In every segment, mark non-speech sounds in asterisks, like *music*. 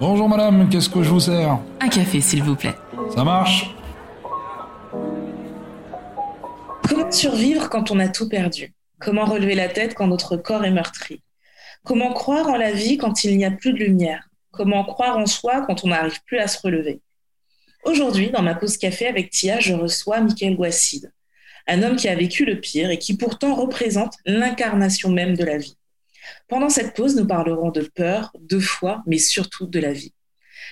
Bonjour madame, qu'est-ce que je vous sers? Un café, s'il vous plaît. Ça marche? Comment survivre quand on a tout perdu? Comment relever la tête quand notre corps est meurtri? Comment croire en la vie quand il n'y a plus de lumière? Comment croire en soi quand on n'arrive plus à se relever? Aujourd'hui, dans ma pause café avec Tia, je reçois Michael Ouassid, un homme qui a vécu le pire et qui pourtant représente l'incarnation même de la vie. Pendant cette pause, nous parlerons de peur, de foi, mais surtout de la vie.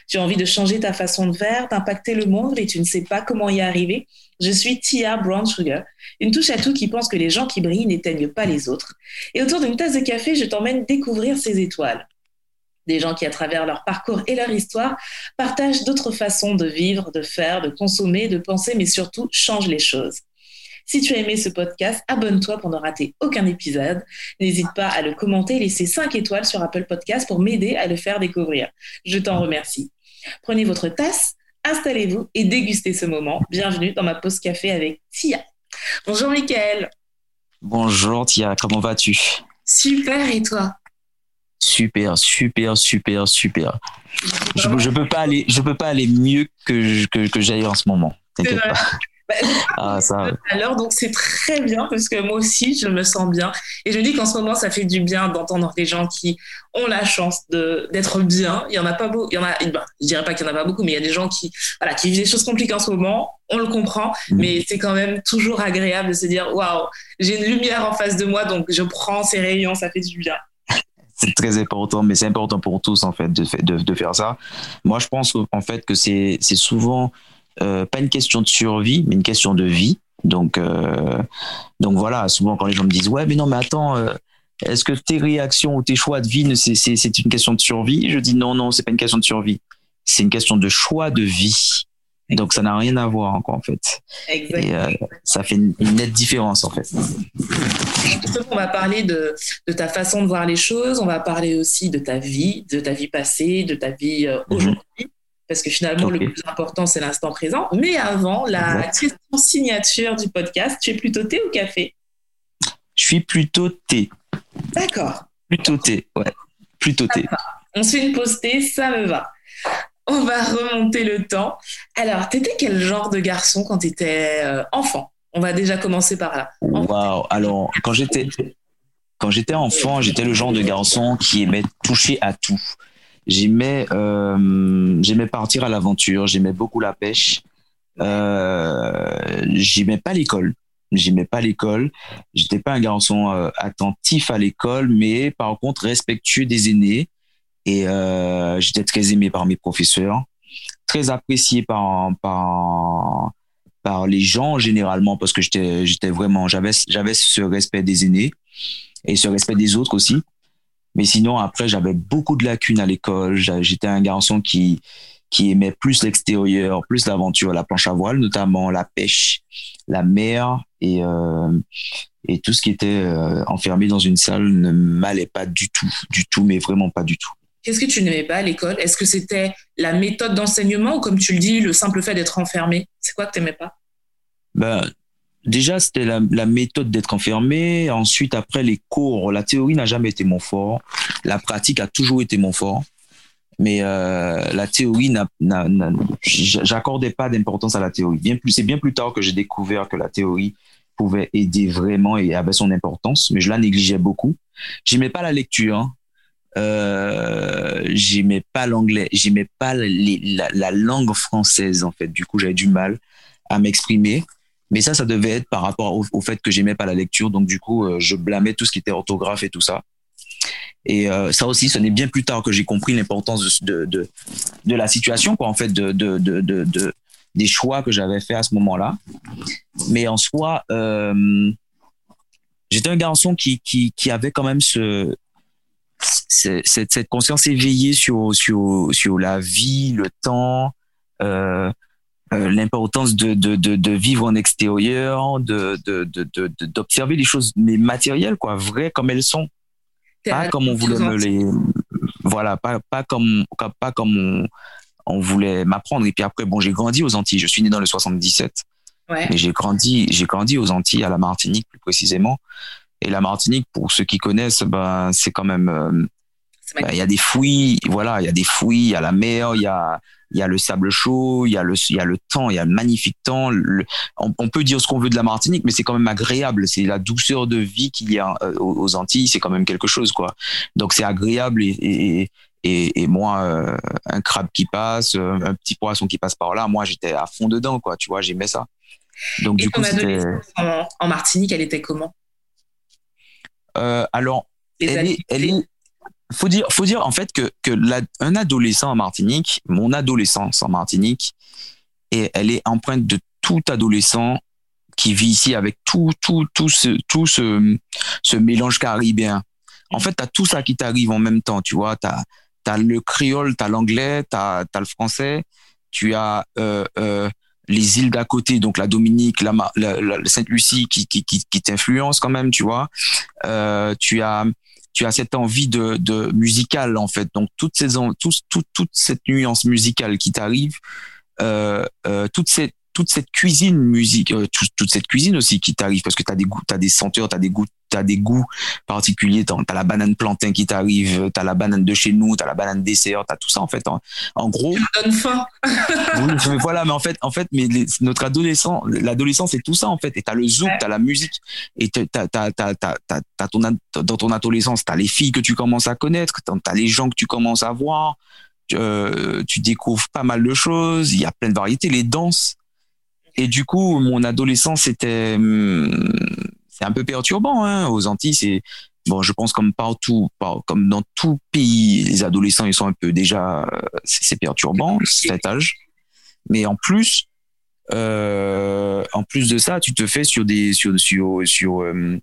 Tu as envie de changer ta façon de faire, d'impacter le monde et tu ne sais pas comment y arriver? Je suis Tia Brown Sugar, une touche à tout qui pense que les gens qui brillent n'éteignent pas les autres. Et autour d'une tasse de café, je t'emmène découvrir ces étoiles. Des gens qui, à travers leur parcours et leur histoire, partagent d'autres façons de vivre, de faire, de consommer, de penser, mais surtout changent les choses. Si tu as aimé ce podcast, abonne-toi pour ne rater aucun épisode. N'hésite pas à le commenter et laisser 5 étoiles sur Apple Podcast pour m'aider à le faire découvrir. Je t'en remercie. Prenez votre tasse, installez-vous et dégustez ce moment. Bienvenue dans ma pause café avec Tia. Bonjour Mickaël. Bonjour Tia, comment vas-tu? Super et toi? Super, super, super, super. Je, je peux pas aller, je peux pas aller mieux que que, que j'aille en ce moment. T'inquiète pas. Bah, ah, ça. Alors, donc c'est très bien parce que moi aussi je me sens bien et je dis qu'en ce moment ça fait du bien d'entendre des gens qui ont la chance de d'être bien. Il y en a pas beaucoup, il y en a, ben, je dirais pas qu'il y en a pas beaucoup, mais il y a des gens qui voilà qui vivent des choses compliquées en ce moment. On le comprend, mm. mais c'est quand même toujours agréable de se dire waouh, j'ai une lumière en face de moi donc je prends ces rayons, ça fait du bien *laughs* c'est très important, mais c'est important pour tous en fait de, de, de, faire ça. Moi, je pense en fait que c'est souvent euh, pas une question de survie, mais une question de vie. Donc, euh, donc voilà, souvent quand les gens me disent ouais, mais non, mais attends, euh, est-ce que tes réactions ou tes choix de vie, c'est une question de survie? Je dis non, non, c'est pas une question de survie. C'est une question de choix de vie. Donc ça n'a rien à voir encore en fait. Exactement. Et ça fait une, nette différence en fait. On va parler de, de, ta façon de voir les choses, on va parler aussi de ta vie, de ta vie passée, de ta vie mhm. aujourd'hui parce que finalement, le plus important, c'est l'instant présent. Mais avant, la question signature du podcast, tu es plutôt thé ou café? Je suis plutôt thé. D'accord. Plutôt thé, ouais. Plutôt thé. On se fait une pause thé, ça me va. On va remonter le temps. Alors, tu étais quel genre de garçon quand tu étais euh, enfant? On va déjà commencer par là. Waouh Alors, quand j'étais quand j'étais enfant, j'étais le genre de garçon qui aimait toucher à tout j'aimais euh, j'aimais partir à l'aventure, j'aimais beaucoup la pêche. Euh, j'aimais pas l'école. J'aimais pas l'école. J'étais pas un garçon euh, attentif à l'école, mais par contre respectueux des aînés. Et euh, j'étais très aimé par mes professeurs, très apprécié par par par les gens généralement parce que j'étais j'étais vraiment j'avais j'avais ce respect des aînés et ce respect des autres aussi. Mais sinon, après, j'avais beaucoup de lacunes à l'école. J'étais un garçon qui, qui aimait plus l'extérieur, plus l'aventure, la planche à voile, notamment la pêche, la mer et, euh, et tout ce qui était euh, enfermé dans une salle ne m'allait pas du tout, du tout, mais vraiment pas du tout. Qu'est-ce que tu n'aimais pas à l'école? Est-ce que c'était la méthode d'enseignement ou comme tu le dis, le simple fait d'être enfermé? C'est quoi que tu n'aimais pas? Ben, déjà, c'était la, la, méthode d'être enfermé. Ensuite, après les cours, la théorie n'a jamais été mon fort. La pratique a toujours été mon fort. Mais euh, la théorie, j'accordais pas d'importance à la théorie. Bien plus, c'est bien plus tard que j'ai découvert que la théorie pouvait aider vraiment et avait son importance, mais je la négligeais beaucoup. J'aimais pas la lecture. Hein. Euh, j'aimais pas l'anglais, j'aimais pas la, la, langue française en fait. Du coup, j'avais du mal à m'exprimer. Mais ça, ça devait être par rapport au, fait que j'aimais pas la lecture. Donc, du coup, euh, je blâmais tout ce qui était orthographe et tout ça. Et euh, ça aussi, ce n'est bien plus tard que j'ai compris l'importance de, de, la situation, quoi, en fait, de, de, de, de des choix que j'avais fait à ce moment-là. Mais en soi, euh, j'étais un garçon qui, qui, qui avait quand même ce, cette, conscience éveillée sur, sur, sur la vie, le temps, euh, l'importance de, de, de, de, vivre en extérieur, de, d'observer les choses mais matérielles, quoi, vraies comme elles sont. Pas comme on voulait me les. Voilà, pas, pas comme, pas comme on, on voulait m'apprendre. Et puis après, bon, j'ai grandi aux Antilles. Je suis né dans le 77. Ouais. Mais j'ai grandi, j'ai grandi aux Antilles, à la Martinique plus précisément. Et la Martinique, pour ceux qui connaissent, ben, c'est quand même. Euh, il y a des fouilles, voilà, il y a des fouilles, il y a la mer, il y a, il y a le sable chaud, il y a le, il y a le temps, il y a le magnifique temps. on, peut dire ce qu'on veut de la Martinique, mais c'est quand même agréable. C'est la douceur de vie qu'il y a euh, aux, Antilles, c'est quand même quelque chose, quoi. Donc c'est agréable et, et, et, moi, euh, un crabe qui passe, euh, un petit poisson qui passe par là, moi j'étais à fond dedans, quoi. Tu vois, j'aimais ça. Donc du coup, c'était en, en, Martinique, elle était comment? Alors, elle est, elle est, faut dire, faut dire en fait que, que un adolescent en Martinique, mon adolescence en Martinique, et elle est empreinte de tout adolescent qui vit ici avec tout, tout, tout ce, tout ce, ce mélange caribéen. En fait, tu as tout ça qui t'arrive en même temps, tu vois. Tu as, le créole, tu as l'anglais, tu as, le français, tu as euh, euh, les îles d'à côté, donc la Dominique, la, la, Sainte-Lucie qui, qui, qui, qui t'influence quand même, tu vois. Euh, tu as tu as cette envie de, de musicale en fait. Donc toutes ces tout, tout, toute cette nuance musicale qui t'arrive, euh, euh, toute cette toute cette cuisine musique, euh, toute, cette cuisine aussi qui t'arrive parce que tu as des goûts, tu as des senteurs, tu as des goûts, tu as des goûts particuliers, tu as, la banane plantain qui t'arrive, tu as la banane de chez nous, tu as la banane dessert, tu as tout ça en fait. En, en gros. Donne faim. *laughs* oui, voilà, mais en fait, en fait mais notre adolescent, l'adolescence, c'est tout ça en fait. Et tu as le zouk, tu as la musique. Et tu as, ton, dans ton adolescence, tu as les filles que tu commences à connaître, tu as les gens que tu commences à voir. Euh, tu découvres pas mal de choses, il y a plein de variétés, les danses, et du coup, mon adolescence, c'était, hum, c'est un peu perturbant. Hein. Aux Antilles, c'est bon, je pense comme partout, comme dans tout pays, les adolescents, ils sont un peu déjà, c'est perturbant cet âge. Mais en plus, euh, en plus de ça, tu te fais sur des, sur, sur, sur, hum,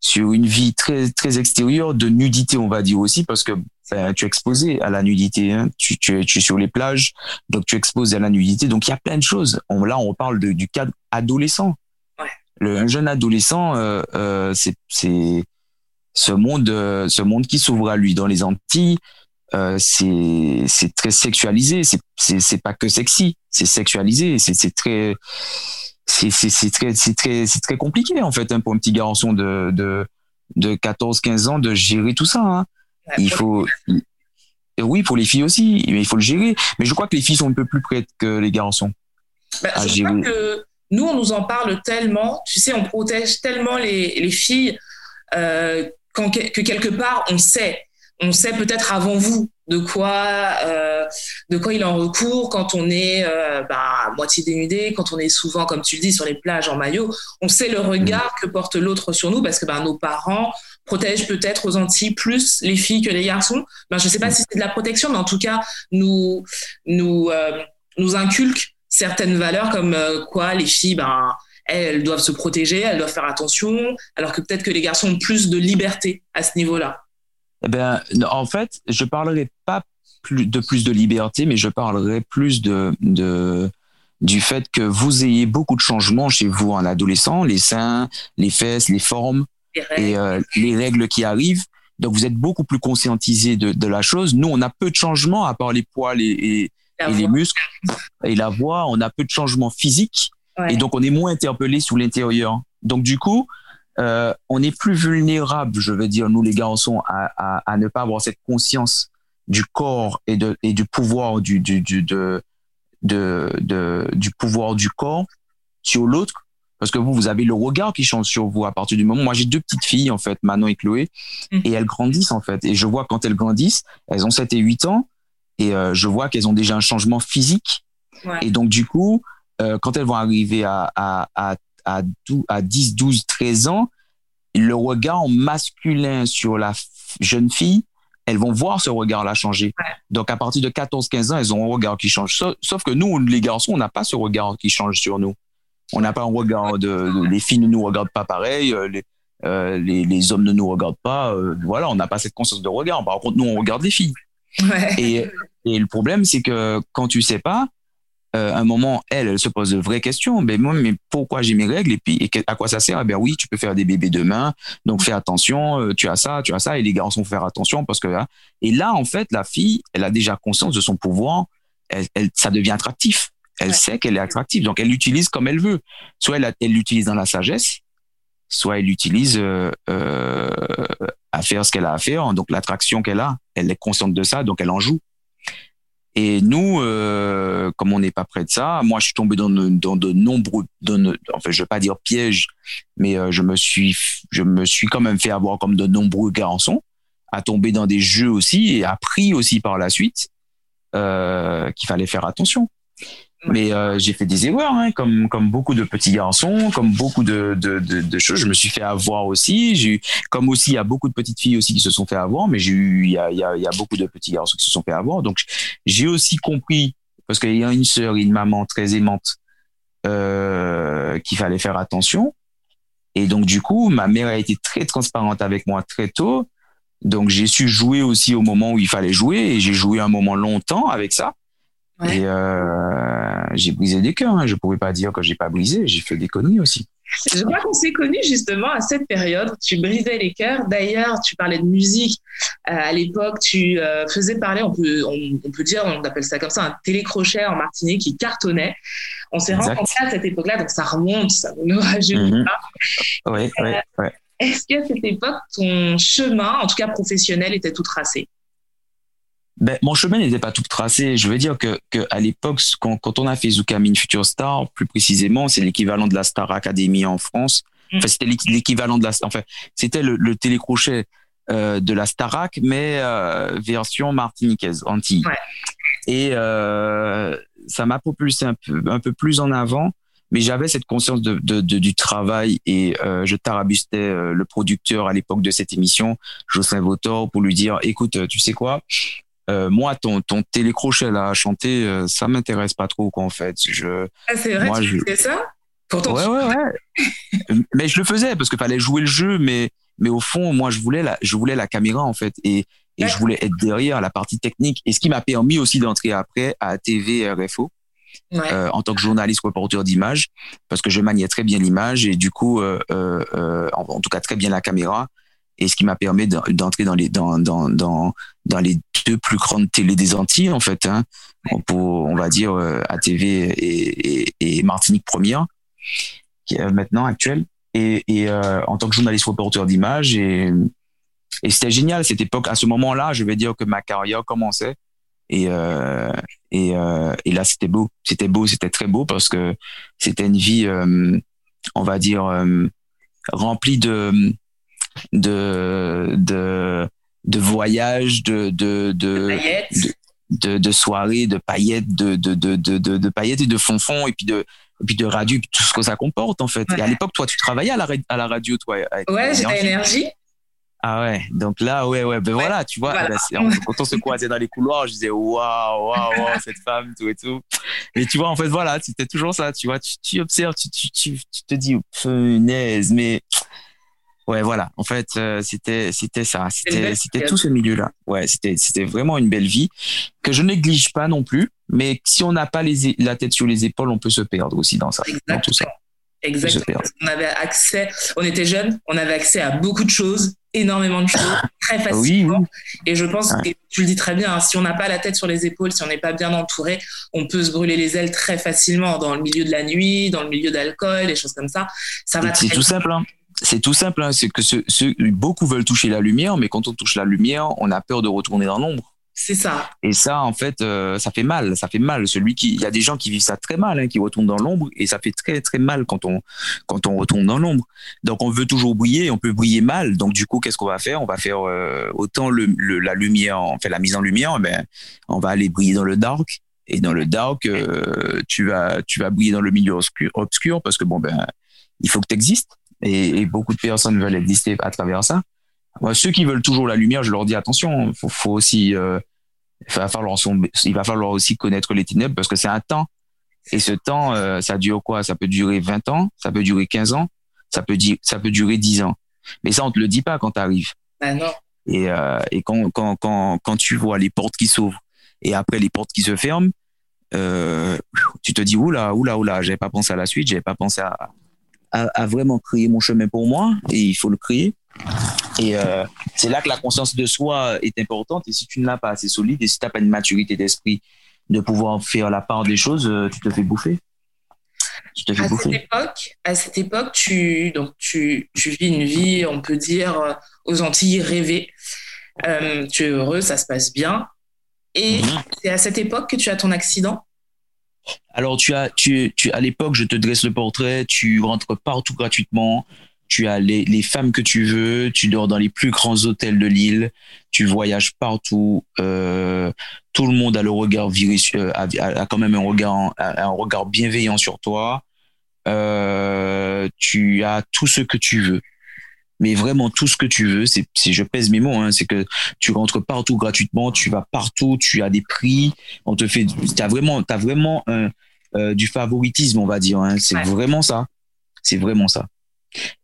sur une vie très très extérieure de nudité on va dire aussi parce que ben, tu es exposé à la nudité hein. tu, tu, es, tu es sur les plages donc tu es exposé à la nudité. Donc il y a plein de choses. On, là on parle de, du cadre adolescent. Ouais. le un jeune adolescent euh, euh, c'est c'est ce monde euh, ce monde qui s'ouvre à lui. Dans les Antilles euh, c'est c'est très sexualisé. C'est c'est c'est pas que sexy. C'est sexualisé. C'est c'est très c'est c'est très c'est très c'est très compliqué en fait hein, pour un petit garçon de de de 14 15 ans de gérer tout ça hein. Il faut oui pour les filles aussi mais il faut le gérer. Mais je crois que les filles sont un peu plus prêtes que les garçons bah, je crois que nous on nous en parle tellement tu sais on protège tellement les les filles euh, quand, que quelque part on sait. On sait peut-être avant vous de quoi euh, de quoi il en recourt quand on est euh, bah, moitié dénudé, quand on est souvent, comme tu le dis, sur les plages en maillot. On sait le regard que porte l'autre sur nous parce que bah, nos parents protègent peut-être aux Antilles plus les filles que les garçons. Ben, je ne sais pas si c'est de la protection, mais en tout cas, nous, nous, euh, nous inculquent certaines valeurs comme euh, quoi les filles, ben, elles doivent se protéger, elles doivent faire attention, alors que peut-être que les garçons ont plus de liberté à ce niveau-là. Eh ben, en fait, je parlerai pas plus, de plus de liberté, mais je parlerai plus de, de du fait que vous ayez beaucoup de changements chez vous en adolescent, les seins, les fesses, les formes et euh, les règles qui arrivent. Donc vous êtes beaucoup plus conscientisé de, de, la chose. Nous, on a peu de changements à part les poils et, et, les muscles et la voix. On a peu de changements physiques et donc on est moins interpellé sous l'intérieur. Donc du coup, euh, on est plus vulnérable, je veux dire, nous les garçons, à, à, à, ne pas avoir cette conscience du corps et, de, et du pouvoir du, du, du, de, de, de, du pouvoir du corps sur l'autre. Parce que vous, vous avez le regard qui change sur vous à partir du moment. Moi, j'ai deux petites filles, en fait, Manon et Chloé, mmh. et elles grandissent, en fait. Et je vois quand elles grandissent, elles ont 7 et 8 ans, et euh, je vois qu'elles ont déjà un changement physique. Ouais. Et donc, du coup, euh, quand elles vont arriver à, à, à, à, 12, à 10, 12, 13 ans, le regard masculin sur la jeune fille, elles vont voir ce regard-là changer. Ouais. Donc, à partir de 14, 15 ans, elles ont un regard qui change. Sauf, sauf que nous, les garçons, on n'a pas ce regard qui change sur nous. On n'a pas un regard de, de, les filles ne nous regardent pas pareil, euh, les, euh, les, les, hommes ne nous regardent pas. Euh, voilà, on n'a pas cette conscience de regard. Par contre, nous, on regarde les filles. Ouais. Et, et le problème, c'est que quand tu sais pas, euh, un moment, elle, elle se pose de vraies questions. Ben moi, mais pourquoi j'ai mes règles? Et puis et à quoi ça sert? Eh ben oui, tu peux faire des bébés demain, donc fais attention. Euh, tu as ça, tu as ça, et les garçons font faire attention parce que là. Et là, en fait, la fille, elle a déjà conscience de son pouvoir. Elle, elle ça devient attractif. Elle ouais. sait qu'elle est attractive, donc elle l'utilise comme elle veut. Soit elle l'utilise dans la sagesse, soit elle l'utilise euh, euh, à faire ce qu'elle a à faire. Donc l'attraction qu'elle a, elle est consciente de ça, donc elle en joue. Et nous, euh, comme on n'est pas près de ça, moi je suis tombé dans, de, dans de nombreux, dans, enfin je vais pas dire pièges, mais euh, je me suis, je me suis quand même fait avoir comme de nombreux garçons à tomber dans des jeux aussi et appris aussi par la suite euh, qu'il fallait faire attention. Mais euh, j'ai fait des erreurs, hein, comme comme beaucoup de petits garçons, comme beaucoup de, de, de, de choses. Je me suis fait avoir aussi. J'ai comme aussi il y a beaucoup de petites filles aussi qui se sont fait avoir, mais j'ai eu il y a, y, a, y a beaucoup de petits garçons qui se sont fait avoir. Donc j'ai aussi compris parce qu'il y a une sœur et une maman très aimante euh, qu'il fallait faire attention. Et donc du coup, ma mère a été très transparente avec moi très tôt. Donc j'ai su jouer aussi au moment où il fallait jouer et j'ai joué un moment longtemps avec ça. Ouais. Et euh, j'ai brisé des cœurs. Hein. Je pouvais pas dire que j'ai pas brisé. J'ai fait des conneries aussi. Je crois qu'on s'est connus justement à cette période. Tu brisais les cœurs. D'ailleurs, tu parlais de musique. Euh, à l'époque, tu euh, faisais parler, on peut, on, on, peut dire, on appelle ça comme ça, un télécrochet en Martinique qui cartonnait. On s'est rencontrés à cette époque-là, donc ça remonte, ça ne nous rajeunit Mhm. pas. Oui, oui, oui. Est-ce qu'à cette époque, ton chemin, en tout cas professionnel, était tout tracé? Ben, mon chemin n'était pas tout tracé. Je veux dire que, que à l'époque, quand, quand on a fait Zucamine Future Star, plus précisément, c'est l'équivalent de la Star Academy en France. Mm. Enfin, c'était l'équ- l'équivalent de la, enfin, c'était le, le télécrochet euh, de la Starac, mais euh, version martiniquaise, Antilles. Ouais. Et euh, ça m'a propulsé un peu, un peu plus en avant. Mais j'avais cette conscience de, de, de- du travail et euh, je tarabustais euh, le producteur à l'époque de cette émission, Jocelyn Votor, pour lui dire, écoute, tu sais quoi, euh, moi, ton, ton télécrochet là à chanter, euh, ça m'intéresse pas trop quoi en fait. Je, Ah, C'est vrai, Moi, tu je- faisais ça? Pourtant, ouais, tu- ouais, ouais. *laughs* mais je le faisais parce qu'il fallait jouer le jeu, mais mais au fond, moi, je voulais la, je voulais la caméra en fait et et Ouais. je voulais être derrière la partie technique et ce qui m'a permis aussi d'entrer après à TV RFO Ouais. euh, en tant que journaliste reporter d'image parce que je maniais très bien l'image et du coup euh, euh, euh, en, en tout cas très bien la caméra et ce qui m'a permis d'en- d'entrer dans les dans dans dans dans les deux plus grandes télés des Antilles en fait hein, pour on va dire euh, ATV et, et, et Martinique Première qui est maintenant actuelle. Et, et euh, en tant que journaliste reporter d'image et et c'était génial cette époque. À ce moment-là je vais dire que ma carrière commençait. Et euh, et, euh, et là c'était beau. C'était beau c'était très beau parce que c'était une vie euh, on va dire euh, remplie de de de de voyages de de de de, de soirées de paillettes de de, de de de paillettes et de fonfons et puis de et puis de radio tout ce que ça comporte en fait Ouais. et à l'époque toi tu travaillais à la à la radio toi Ouais, j'étais énergie. Ah ouais, donc là, ouais, ouais, ben Ouais, voilà, tu vois, voilà. on- quand on se croisait dans les couloirs, je disais, waouh, waouh, waouh, *laughs* cette femme, tout et tout. Mais tu vois, en fait, voilà, c'était toujours ça, tu vois, tu, tu observes, tu, tu, tu, tu te dis, punaise, mais ouais, voilà, en fait, euh, c'était, c'était ça, c'était, c'était tout ce milieu-là. Ouais, c'était, c'était vraiment une belle vie que je néglige pas non plus, mais si on n'a pas les, la tête sur les épaules, on peut se perdre aussi dans ça, dans tout ça. Exactement. Exactement. On avait accès, on était jeunes, on avait accès à beaucoup de choses, énormément de choses, très Oui, facilement. oui. Et je pense, Ouais. et tu le dis très bien, hein, si on n'a pas la tête sur les épaules, si on n'est pas bien entouré, on peut se brûler les ailes très facilement dans le milieu de la nuit, dans le milieu d'alcool, des choses comme ça. Ça va C'est très tout simple. Hein. C'est tout simple. Hein. C'est que ce, ce- beaucoup veulent toucher la lumière, mais quand on touche la lumière, on a peur de retourner dans l'ombre. C'est ça. Et ça, en fait, euh, ça fait mal. Ça fait mal. Celui qui, il y a des gens qui vivent ça très mal, hein, qui retournent dans l'ombre, et ça fait très très mal quand on quand on retourne dans l'ombre. Donc on veut toujours briller, on peut briller mal. Donc du coup, qu'est-ce qu'on va faire? On va faire euh, autant le, le- la lumière, on fait la mise en lumière, ben on va aller briller dans le dark. Et dans le dark, euh, tu vas tu vas briller dans le milieu obscur, obscur parce que bon ben il faut que tu existes. Et, et beaucoup de personnes veulent exister à travers ça. Moi, ceux qui veulent toujours la lumière, je leur dis attention, faut, faut aussi, euh, il va falloir, son- il va falloir aussi connaître les ténèbres parce que c'est un temps. Et ce temps, euh, ça dure quoi? Ça peut durer 20 ans, ça peut durer 15 ans, ça peut, ça peut durer 10 ans. Mais ça, on te le dit pas quand tu arrives. Bah non. Et, euh, et quand, quand, quand, quand tu vois les portes qui s'ouvrent et après les portes qui se ferment, euh, tu te dis oula, oula, oula, j'avais pas pensé à la suite, j'avais pas pensé à, à vraiment créer mon chemin pour moi et il faut le créer. Et euh, c'est là que la conscience de soi est importante. Et si tu ne l'as pas assez solide et si tu n'as pas une maturité d'esprit de pouvoir faire la part des choses, euh, tu te fais bouffer. tu te fais à bouffer. cette époque, à cette époque, tu donc tu, tu vis une vie, on peut dire euh, aux Antilles rêvée. Euh, tu es heureux, ça se passe bien. Et Mhm. c'est à cette époque que tu as ton accident? Alors, tu as, tu, tu, à l'époque, je te dresse le portrait, tu rentres partout gratuitement, tu as les, les femmes que tu veux, tu dors dans les plus grands hôtels de l'île, tu voyages partout, euh, tout le monde a le regard viré, euh, a, quand même un regard, un regard bienveillant sur toi, euh, tu as tout ce que tu veux. Mais vraiment tout ce que tu veux, c'est, si je pèse mes mots, hein, c'est que tu rentres partout gratuitement, tu vas partout, tu as des prix, on te fait, t'as vraiment, t'as vraiment un, euh, du favoritisme, on va dire. hein. C'est Ouais. vraiment ça. C'est vraiment ça.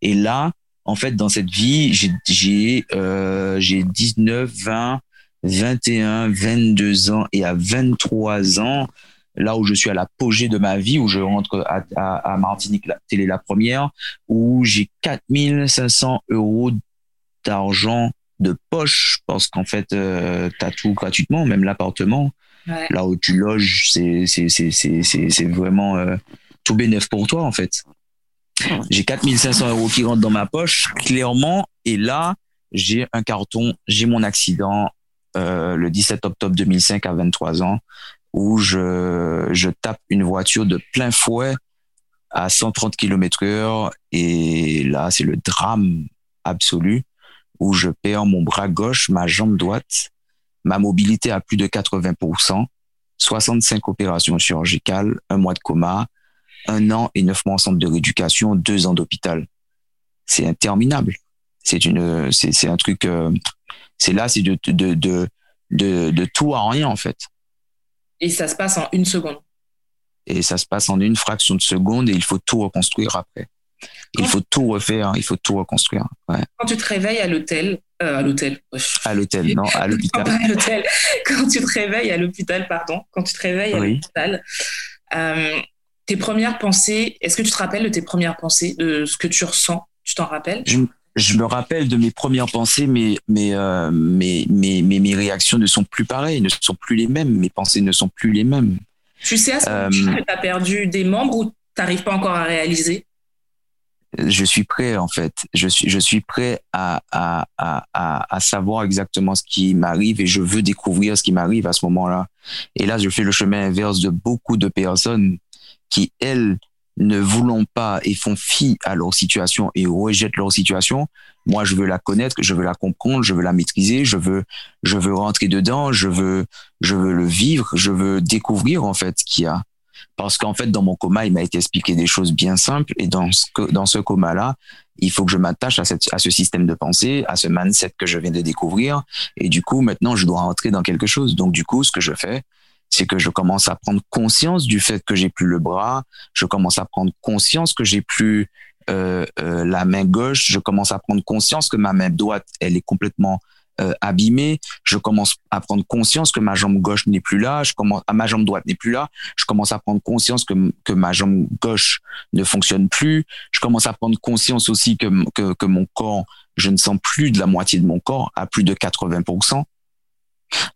Et là, en fait, dans cette vie, j'ai, j'ai, euh, j'ai 19, 20, 21, 22 ans et à 23 ans, là où je suis à l'apogée de ma vie, où je rentre à, à, à Martinique la, Télé la première, où j'ai 4500 euros d'argent de poche parce qu'en fait, euh, t'as tout gratuitement, même l'appartement. Ouais. Là où tu loges, c'est vraiment euh, tout bénéf pour toi en fait. J'ai 4500 euros qui rentrent dans ma poche clairement et là j'ai un carton, j'ai mon accident euh, le 17 octobre 2005 à 23 ans où je je tape une voiture de plein fouet à 130 km heure et là c'est le drame absolu où je perds mon bras gauche, ma jambe droite, ma mobilité à plus de 80%, 65 opérations chirurgicales, un mois de coma, un an et neuf mois en centre de rééducation, deux ans d'hôpital. C'est interminable. C'est une, c'est, un truc, euh, c'est là, c'est de, de, de, de tout à rien, en fait. Et ça se passe en une seconde. Et ça se passe en une fraction de seconde et il faut tout reconstruire après. Il faut tout refaire, il faut tout reconstruire. Ouais. Quand tu te réveilles à l'hôtel, euh, à l'hôtel, À l'hôtel, non, à l'hôpital. *laughs* Quand tu te réveilles à l'hôpital, pardon, quand tu te réveilles à Oui. l'hôpital, euh, tes premières pensées, est-ce que tu te rappelles de tes premières pensées, de ce que tu ressens? Tu t'en rappelles? Je, je me rappelle de mes premières pensées, mais, mais, euh, mais, mais mes réactions ne sont plus pareilles, ne sont plus les mêmes. Mes pensées ne sont plus les mêmes. Tu sais à ce Euh, moment-là que tu as perdu des membres ou tu n'arrives pas encore à réaliser? Je suis prêt, en fait. Je suis, je suis prêt à, à, à, à savoir exactement ce qui m'arrive et je veux découvrir ce qui m'arrive à ce moment-là. Et là, je fais le chemin inverse de beaucoup de personnes qui, elles, ne voulons pas et font fi à leur situation et rejettent leur situation. Moi, je veux la connaître, je veux la comprendre, je veux la maîtriser, je veux, je veux rentrer dedans, je veux, je veux le vivre, je veux découvrir en fait ce qu'il y a. Parce qu'en fait, dans mon coma, il m'a été expliqué des choses bien simples et dans ce, dans ce coma-là, il faut que je m'attache à, cette, à ce système de pensée, à ce mindset que je viens de découvrir. Et du coup, maintenant, je dois rentrer dans quelque chose. Donc, du coup, ce que je fais, c'est que je commence à prendre conscience du fait que j'ai plus le bras, je commence à prendre conscience que j'ai plus euh, euh, la main gauche, je commence à prendre conscience que ma main droite, elle est complètement euh, abîmée, je commence à prendre conscience que ma jambe gauche n'est plus là, je commence, à ma jambe droite n'est plus là, je commence à prendre conscience que, que ma jambe gauche ne fonctionne plus, je commence à prendre conscience aussi que, que, que mon corps, je ne sens plus de la moitié de mon corps à plus de 80%.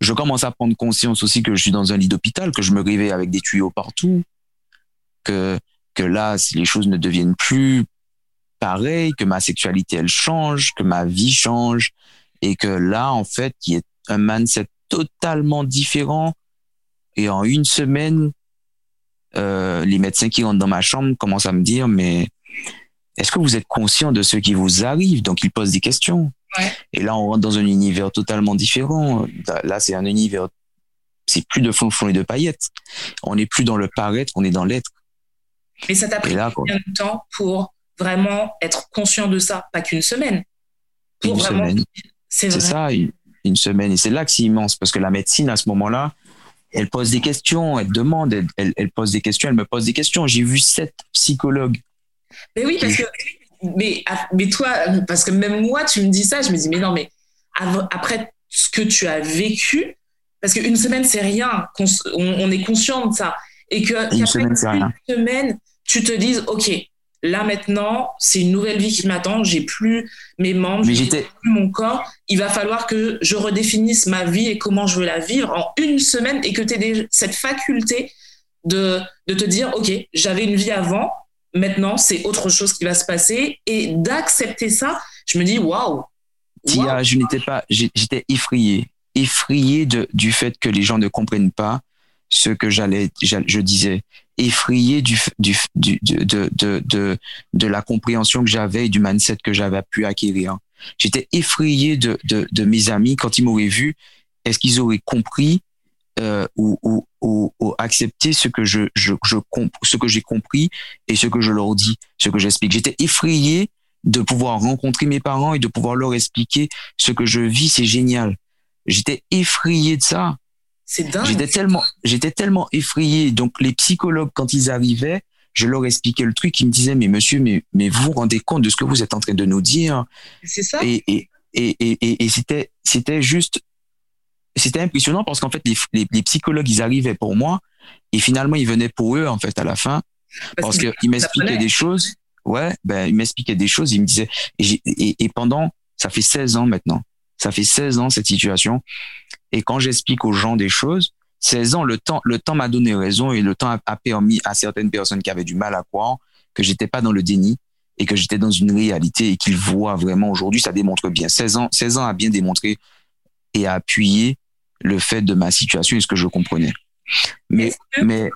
Je commence à prendre conscience aussi que je suis dans un lit d'hôpital, que je me réveille avec des tuyaux partout, que, que là, si les choses ne deviennent plus pareilles, que ma sexualité, elle change, que ma vie change, et que là, en fait, il y a un mindset totalement différent. Et en une semaine, euh, les médecins qui rentrent dans ma chambre commencent à me dire, mais est-ce que vous êtes conscient de ce qui vous arrive? Donc, ils posent des questions. Ouais. Et là, on rentre dans un univers totalement différent. Là, c'est un univers, c'est plus de fond et de paillettes. On n'est plus dans le paraître, on est dans l'être. Mais ça t'a pris là, combien de temps pour vraiment être conscient de ça? Pas qu'une semaine. Pour une vraiment. semaine. C'est C'est vrai. ça, une, une semaine. Et c'est là que c'est immense, parce que la médecine, à ce moment-là, elle pose des questions, elle demande, elle, elle, elle pose des questions, elle me pose des questions. J'ai vu sept psychologues. Mais oui, parce que. Mais, mais toi, parce que même moi, tu me dis ça, je me dis, mais non, mais après ce que tu as vécu, parce qu'une semaine, c'est rien, on, on est conscient de ça. Et que Une semaine, une semaine, tu te dises, OK, là maintenant, c'est une nouvelle vie qui m'attend, j'ai plus mes membres, j'ai plus mon corps, il va falloir que je redéfinisse ma vie et comment je veux la vivre en une semaine et que tu aies cette faculté de, de te dire, OK, j'avais une vie avant, maintenant, c'est autre chose qui va se passer. Et d'accepter ça, je me dis, waouh! Tia, je n'étais pas, j'étais effrayé, effrayé de, du fait que les gens ne comprennent pas ce que j'allais, je disais, effrayé du, du, du de, de, de, de, la compréhension que j'avais et du mindset que j'avais pu acquérir. J'étais effrayé de, de, de mes amis quand ils m'auraient vu. Est-ce qu'ils auraient compris euh, ou, ou, ou, ou, accepté ce que je, je, je ce que j'ai compris et ce que je leur dis, ce que j'explique. J'étais effrayé de pouvoir rencontrer mes parents et de pouvoir leur expliquer ce que je vis. C'est génial. J'étais effrayé de ça. C'est dingue. J'étais tellement, j'étais tellement effrayé. Donc, les psychologues, quand ils arrivaient, je leur expliquais le truc. Ils me disaient, mais monsieur, mais, mais vous vous rendez compte de ce que vous êtes en train de nous dire? C'est ça. Et, et, et, et, et c'était, c'était juste, c'était impressionnant parce qu'en fait, les, les, les, psychologues, ils arrivaient pour moi et finalement, ils venaient pour eux, en fait, à la fin. Parce, parce qu'ils m'expliquaient des choses. Ouais, ben, ils m'expliquaient des choses. Ils me disaient, et, et, et pendant, ça fait 16 ans maintenant. Ça fait 16 ans, cette situation. Et quand j'explique aux gens des choses, 16 ans, le temps, le temps m'a donné raison et le temps a, a, permis à certaines personnes qui avaient du mal à croire que j'étais pas dans le déni et que j'étais dans une réalité et qu'ils voient vraiment aujourd'hui, ça démontre bien. 16 ans, 16 ans a bien démontré et a appuyé le fait de ma situation et ce que je comprenais. Mais, que, mais,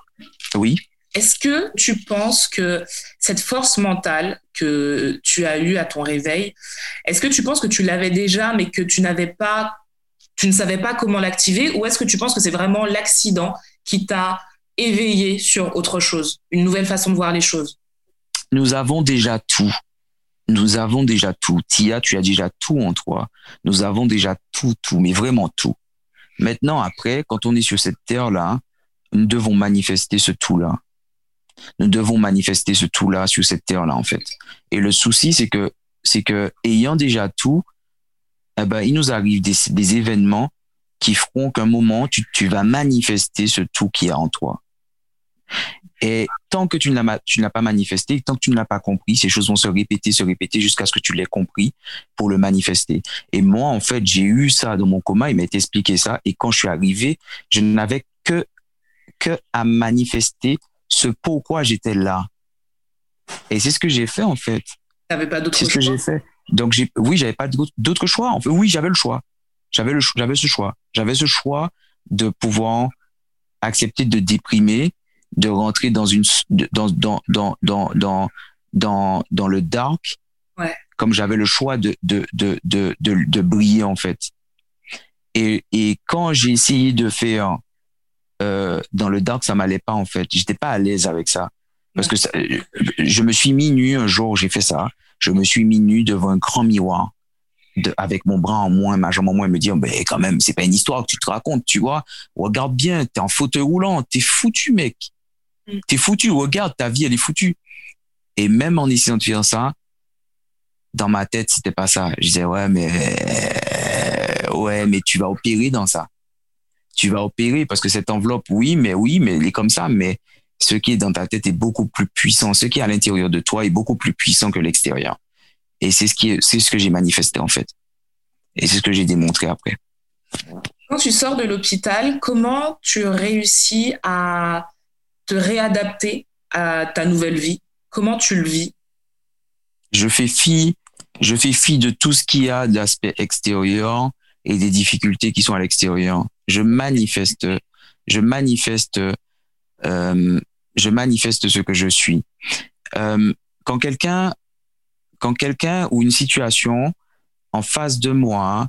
oui. Est-ce que tu penses que cette force mentale que tu as eue à ton réveil, est-ce que tu penses que tu l'avais déjà, mais que tu n'avais pas tu ne savais pas comment l'activer ou est-ce que tu penses que c'est vraiment l'accident qui t'a éveillé sur autre chose, une nouvelle façon de voir les choses? Nous avons déjà tout. Nous avons déjà tout. Tia, tu as déjà tout en toi. Nous avons déjà tout, tout, mais vraiment tout. Maintenant, après, quand on est sur cette terre-là, nous devons manifester ce tout-là. Nous devons manifester ce tout-là sur cette terre-là, en fait. Et le souci, c'est que, c'est que, ayant déjà tout, eh ben, il nous arrive des, événements qui feront qu'un moment, tu, tu vas manifester ce tout qui est en toi. Et tant que tu ne l'as pas manifesté, tant que tu ne l'as pas compris, ces choses vont se répéter, se répéter jusqu'à ce que tu l'aies compris pour le manifester. Et moi, en fait, j'ai eu ça dans mon coma, il m'a expliqué ça. Et quand je suis arrivé, je n'avais que, que à manifester ce pourquoi j'étais là. Et c'est ce que j'ai fait, en fait. T'avais pas d'autre C'est ce que j'ai fait. Donc, j'ai, oui, j'avais pas d'autre choix. En fait, oui, j'avais le choix. J'avais le, j'avais ce choix. J'avais ce choix de pouvoir accepter de déprimer, de rentrer dans une, dans, dans, dans, dans, dans, dans, dans le dark. Ouais. Comme j'avais le choix de, de, de, de, de, de briller, en fait. Et, et quand j'ai essayé de faire, euh, dans le dark, ça m'allait pas, en fait. J'étais pas à l'aise avec ça. Parce que ça, je me suis mis nu un jour, j'ai fait ça je me suis mis nu devant un grand miroir de, avec mon bras en moins, ma jambe en moins, me dire, mais quand même, c'est pas une histoire que tu te racontes, tu vois. Regarde bien, t'es en fauteuil roulant, t'es foutu, mec. Mm. T'es foutu, regarde, ta vie, elle est foutue. Et même en essayant de faire ça, dans ma tête, c'était pas ça. Je disais, ouais, mais, ouais, mais tu vas opérer dans ça. Tu vas opérer parce que cette enveloppe, oui, mais oui, mais elle est comme ça, mais ce qui est dans ta tête est beaucoup plus puissant. Ce qui est à l'intérieur de toi est beaucoup plus puissant que l'extérieur. Et c'est ce qui c'est ce que j'ai manifesté en fait. Et c'est ce que j'ai démontré après. Quand tu sors de l'hôpital, comment tu réussis à te réadapter à ta nouvelle vie Comment tu le vis? Je fais fi, je fais fi de tout ce qui a d'aspect extérieur et des difficultés qui sont à l'extérieur. Je manifeste, je manifeste euh, je manifeste ce que je suis. Euh, quand quelqu'un, quand quelqu'un ou une situation en face de moi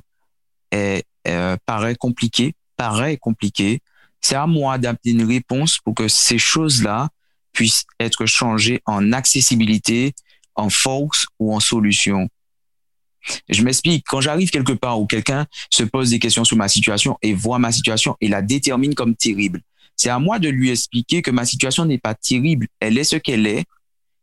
est, euh, paraît compliqué, paraît compliqué, c'est à moi d'apporter une réponse pour que ces choses-là puissent être changées en accessibilité, en force ou en solution. Je m'explique, quand j'arrive quelque part où quelqu'un se pose des questions sur ma situation et voit ma situation et la détermine comme terrible, c'est à moi de lui expliquer que ma situation n'est pas terrible, elle est ce qu'elle est.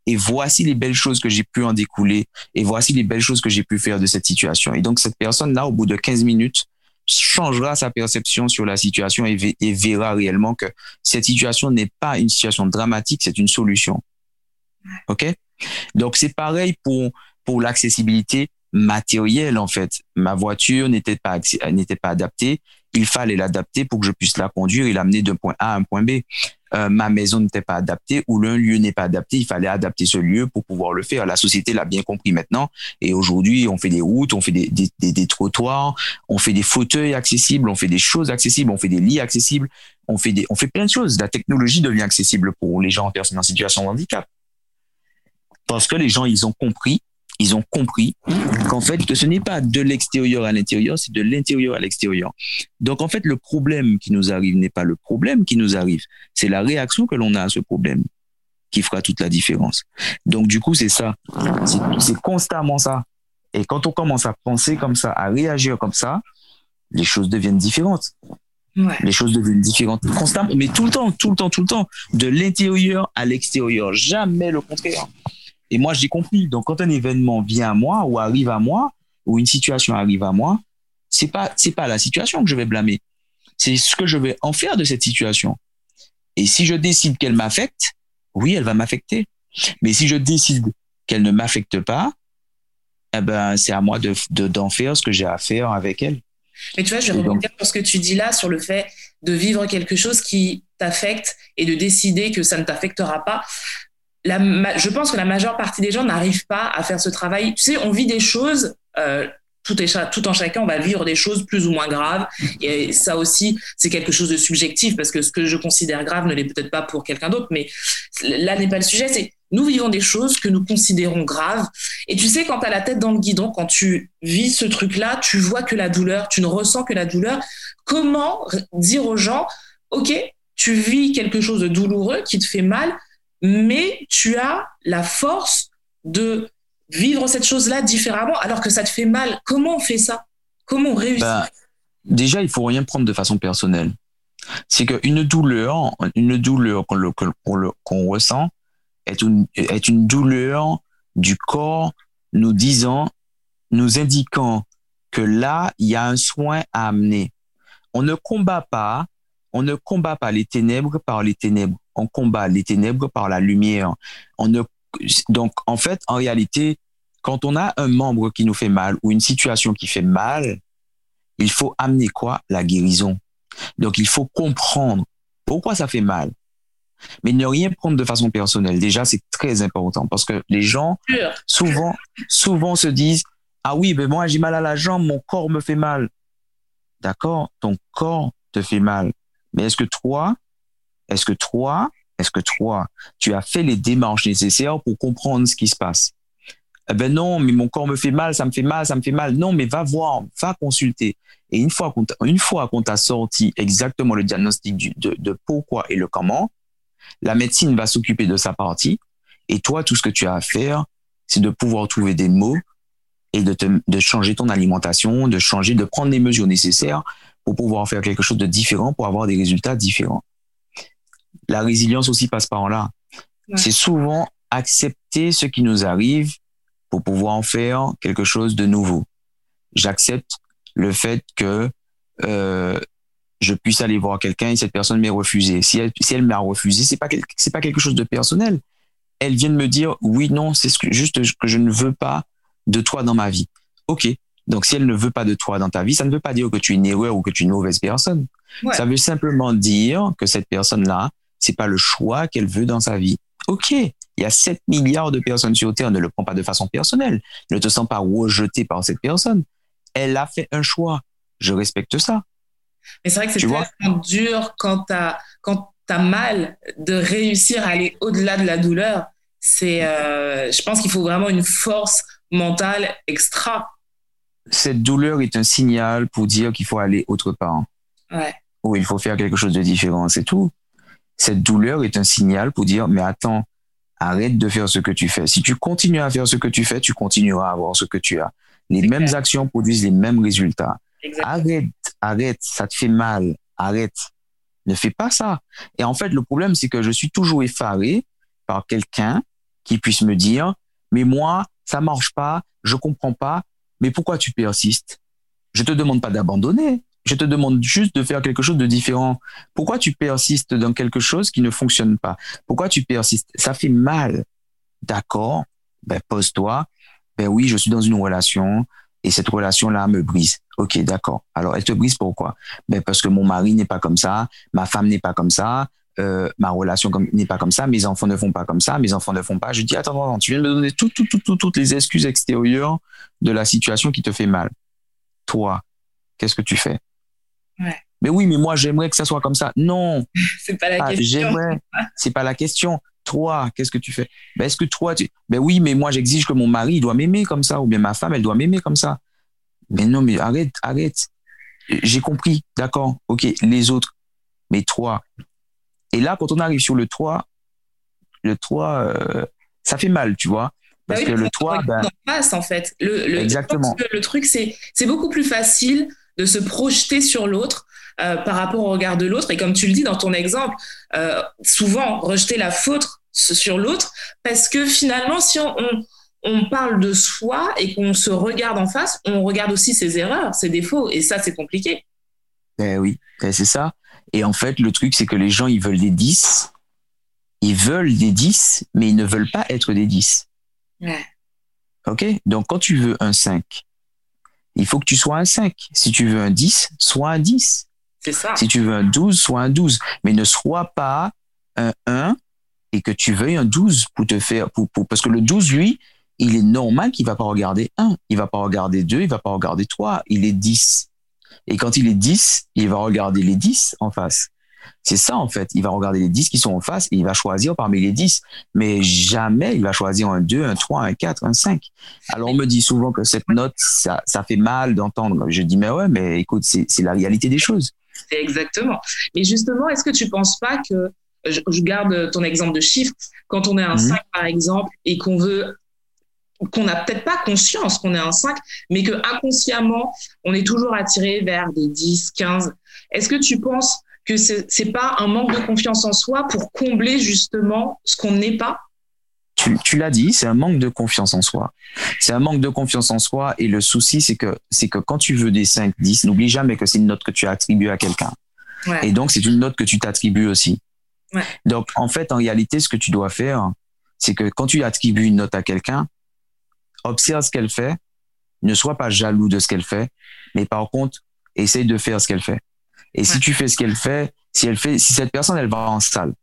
Et voici les belles choses que j'ai pu en découler. Et voici les belles choses que j'ai pu faire de cette situation. Et donc, cette personne-là, au bout de 15 minutes, changera sa perception sur la situation et, verra réellement que cette situation n'est pas une situation dramatique, c'est une solution. OK? Donc, c'est pareil pour, pour l'accessibilité. matériel en fait. Ma voiture n'était pas n'était pas adaptée. Il fallait l'adapter pour que je puisse la conduire et l'amener d'un point A à un point B. Euh, ma maison n'était pas adaptée ou l'un lieu n'est pas adapté. Il fallait adapter ce lieu pour pouvoir le faire. La société l'a bien compris maintenant. Et aujourd'hui, on fait des routes, on fait des, des, des, des, trottoirs, on fait des fauteuils accessibles, on fait des choses accessibles, on fait des lits accessibles, on fait des, on fait plein de choses. La technologie devient accessible pour les gens en personne en situation de handicap. Parce que les gens, ils ont compris ils ont compris qu'en fait, que ce n'est pas de l'extérieur à l'intérieur, c'est de l'intérieur à l'extérieur. Donc, en fait, le problème qui nous arrive n'est pas le problème qui nous arrive, c'est la réaction que l'on a à ce problème qui fera toute la différence. Donc, du coup, c'est ça. C'est constamment ça. Et quand on commence à penser comme ça, à réagir comme ça, les choses deviennent différentes. Ouais. Les choses deviennent différentes constamment, mais tout le temps, tout le temps, tout le temps, de l'intérieur à l'extérieur, jamais le contraire. Et moi, j'ai compris. Donc, quand un événement vient à moi ou arrive à moi, ou une situation arrive à moi, c'est pas, c'est pas la situation que je vais blâmer. C'est ce que je vais en faire de cette situation. Et si je décide qu'elle m'affecte, oui, elle va m'affecter. Mais si je décide qu'elle ne m'affecte pas, eh ben, c'est à moi de, d'en faire ce que j'ai à faire avec elle. Mais tu vois, je vais rebondir sur ce que tu dis là, sur le fait de vivre quelque chose qui t'affecte et de décider que ça ne t'affectera pas je pense que la majeure partie des gens n'arrivent pas à faire ce travail. Tu sais, on vit des choses, euh, tout en chacun, on va vivre des choses plus ou moins graves. Et ça aussi, c'est quelque chose de subjectif parce que ce que je considère grave ne l'est peut-être pas pour quelqu'un d'autre. Mais là n'est pas le sujet. C'est nous vivons des choses que nous considérons graves. Et tu sais, quand tu as la tête dans le guidon, quand tu vis ce truc-là, tu vois que la douleur, tu ne ressens que la douleur. Comment dire aux gens, OK, tu vis quelque chose de douloureux qui te fait mal, mais tu as la force de vivre cette chose-là différemment alors que ça te fait mal. Comment on fait ça? Comment on réussit? Bah, Déjà, il faut rien prendre de façon personnelle. C'est qu'une douleur, une douleur qu'on ressent est une, est une douleur du corps nous disant, nous indiquant que là, il y a un soin à amener. On ne combat pas, on ne combat pas les ténèbres par les ténèbres on combat les ténèbres par la lumière. On ne, donc, en fait, en réalité, quand on a un membre qui nous fait mal ou une situation qui fait mal, il faut amener quoi? La guérison. Donc, il faut comprendre pourquoi ça fait mal. Mais ne rien prendre de façon personnelle. Déjà, c'est très important parce que les gens, souvent, souvent se disent, ah oui, mais moi, j'ai mal à la jambe, mon corps me fait mal. D'accord? Ton corps te fait mal. Mais est-ce que toi, est-ce que toi, est-ce que toi, tu as fait les démarches nécessaires pour comprendre ce qui se passe? Eh ben non, mais mon corps me fait mal, ça me fait mal, ça me fait mal. Non, mais va voir, va consulter. Et une fois qu'on une t'a sorti exactement le diagnostic de, pourquoi et le comment, la médecine va s'occuper de sa partie. Et toi, tout ce que tu as à faire, c'est de pouvoir trouver des mots et de changer ton alimentation, de changer, de prendre les mesures nécessaires pour pouvoir faire quelque chose de différent, pour avoir des résultats différents la résilience aussi passe par là. C'est souvent accepter ce qui nous arrive pour pouvoir en faire quelque chose de nouveau. J'accepte le fait que euh, je puisse aller voir quelqu'un et cette personne m'ait refusé. Si elle, si elle m'a refusé, c'est pas c'est pas quelque chose de personnel. Elle vient de me dire oui, non, c'est ce que, juste que je ne veux pas de toi dans ma vie. Ok. Donc si elle ne veut pas de toi dans ta vie, ça ne veut pas dire que tu es une erreur ou que tu es une mauvaise personne. Ça veut simplement dire que cette personne-là c'est pas le choix qu'elle veut dans sa vie. OK, il y a 7 milliards de personnes sur Terre, ne le prends pas de façon personnelle. Ne te sens pas rejeté par cette personne. Elle a fait un choix. Je respecte ça. Mais c'est vrai que c'est tellement dur quand tu as, mal de réussir à aller au-delà de la douleur. C'est, euh, je pense qu'il faut vraiment une force mentale extra. Cette douleur est un signal pour dire qu'il faut aller autre part. Ouais. Ou il faut faire quelque chose de différent, c'est tout cette douleur est un signal pour dire, mais attends, arrête de faire ce que tu fais. Si tu continues à faire ce que tu fais, tu continueras à avoir ce que tu as. Les mêmes actions produisent les mêmes résultats. Arrête, arrête, ça te fait mal, arrête. Ne fais pas ça. Et en fait, le problème, c'est que je suis toujours effaré par quelqu'un qui puisse me dire, mais moi, ça marche pas, je comprends pas, mais pourquoi tu persistes? Je te demande pas d'abandonner. Je te demande juste de faire quelque chose de différent. Pourquoi tu persistes dans quelque chose qui ne fonctionne pas? Pourquoi tu persistes? Ça fait mal. D'accord ben, Pose-toi, Ben oui, je suis dans une relation et cette relation-là me brise. Ok, d'accord. Alors, elle te brise pourquoi? Ben parce que mon mari n'est pas comme ça, ma femme n'est pas comme ça, euh, ma relation n'est pas comme ça, mes enfants ne font pas comme ça, mes enfants ne font pas. Je dis attends, attends, tu viens de me donner tout, tout, tout, toutes les excuses extérieures de la situation qui te fait mal. Toi, qu'est-ce que tu fais? Ouais. Mais oui, mais moi j'aimerais que ça soit comme ça. Non, *laughs* C'est pas la ah, question. j'aimerais. *laughs* C'est pas la question. Toi, qu'est-ce que tu fais? Ben, Est-ce que toi, tu... ben oui, mais moi j'exige que mon mari il doit m'aimer comme ça, ou bien ma femme elle doit m'aimer comme ça. Mais non, mais arrête, arrête. J'ai compris, d'accord, ok, les autres, mais toi. Et là, quand on arrive sur le toit, le toit, euh, ça fait mal, tu vois. Bah Parce oui, que le parce toit, qu'on ben, regarde en face, en fait. Le, le, Exactement. Le, truc, c'est c'est beaucoup plus facile de se projeter sur l'autre euh, par rapport au regard de l'autre. Et comme tu le dis dans ton exemple, euh, souvent rejeter la faute sur l'autre, parce que finalement, si on, on, on parle de soi et qu'on se regarde en face, on regarde aussi ses erreurs, ses défauts. Et ça, c'est compliqué. Ben oui, ben c'est ça. Et en fait, le truc, c'est que les gens, ils veulent des 10. Ils veulent des 10, mais ils ne veulent pas être des 10. Ouais. OK? Donc, quand tu veux un 5, il faut que tu sois un 5. Si tu veux un 10, sois un 10. C'est ça. Si tu veux un 12, sois un 12. Mais ne sois pas un 1 et que tu veuilles un 12 pour te faire. Pour, pour- parce que le 12, lui, il est normal qu'il va pas regarder 1. Il va pas regarder 2, il va pas regarder 3. Il est 10. Et quand il est 10, il va regarder les 10 en face. C'est ça, en fait. Il va regarder les 10 qui sont en face et il va choisir parmi les 10. Mais jamais il va choisir un 2, un 3, un 4, un 5. Alors, on me dit souvent que cette note, ça, ça fait mal d'entendre. Je dis, mais ouais, mais écoute, c'est la réalité des choses. C'est exactement. Mais justement, est-ce que tu penses pas que, je, je garde ton exemple de chiffre, quand on est un Mhm. 5 par exemple et qu'on veut, qu'on n'a peut-être pas conscience qu'on est un 5, mais que inconsciemment, on est toujours attiré vers des 10, 15, est-ce que tu penses que c'est c'est pas un manque de confiance en soi pour combler justement ce qu'on n'est pas tu, tu l'as dit, c'est un manque de confiance en soi. C'est un manque de confiance en soi et le souci, c'est que, c'est que quand tu veux des 5, 10, n'oublie jamais que c'est une note que tu as attribuée à quelqu'un. Ouais. Et donc, c'est une note que tu t'attribues aussi. Ouais. Donc, en fait, en réalité, ce que tu dois faire, c'est que quand tu attribues une note à quelqu'un, observe ce qu'elle fait, ne sois pas jaloux de ce qu'elle fait, mais par contre, essaye de faire ce qu'elle fait. Et si tu fais ce qu'elle fait, si elle fait, si cette personne, elle va en salle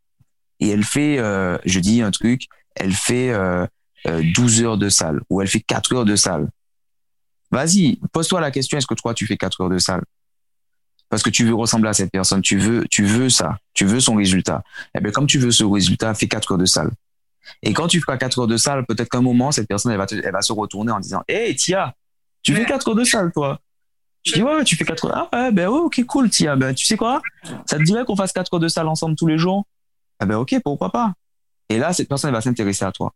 et elle fait, euh, je dis un truc, elle fait euh, euh, 12 heures de salle ou elle fait 4 heures de salle. Vas-y, pose-toi la question, est-ce que toi, tu fais 4 heures de salle? Parce que tu veux ressembler à cette personne, tu veux, tu veux ça, tu veux son résultat. Eh bien, comme tu veux ce résultat, fais 4 heures de salle. Et quand tu feras 4 heures de salle, peut-être qu'à un moment, cette personne, elle va, te- elle va se retourner en disant Hé, Tia, tu fais Ouais. 4 heures de salle, toi Je dis Ouais, tu fais 4 heures. Ah, ouais, ben ouais, ok, cool, Tia. Ben, tu sais quoi? Ça te dirait qu'on fasse 4 heures de salle ensemble tous les jours? Ah, ben ok, pourquoi pas Et là, cette personne, elle va s'intéresser à toi.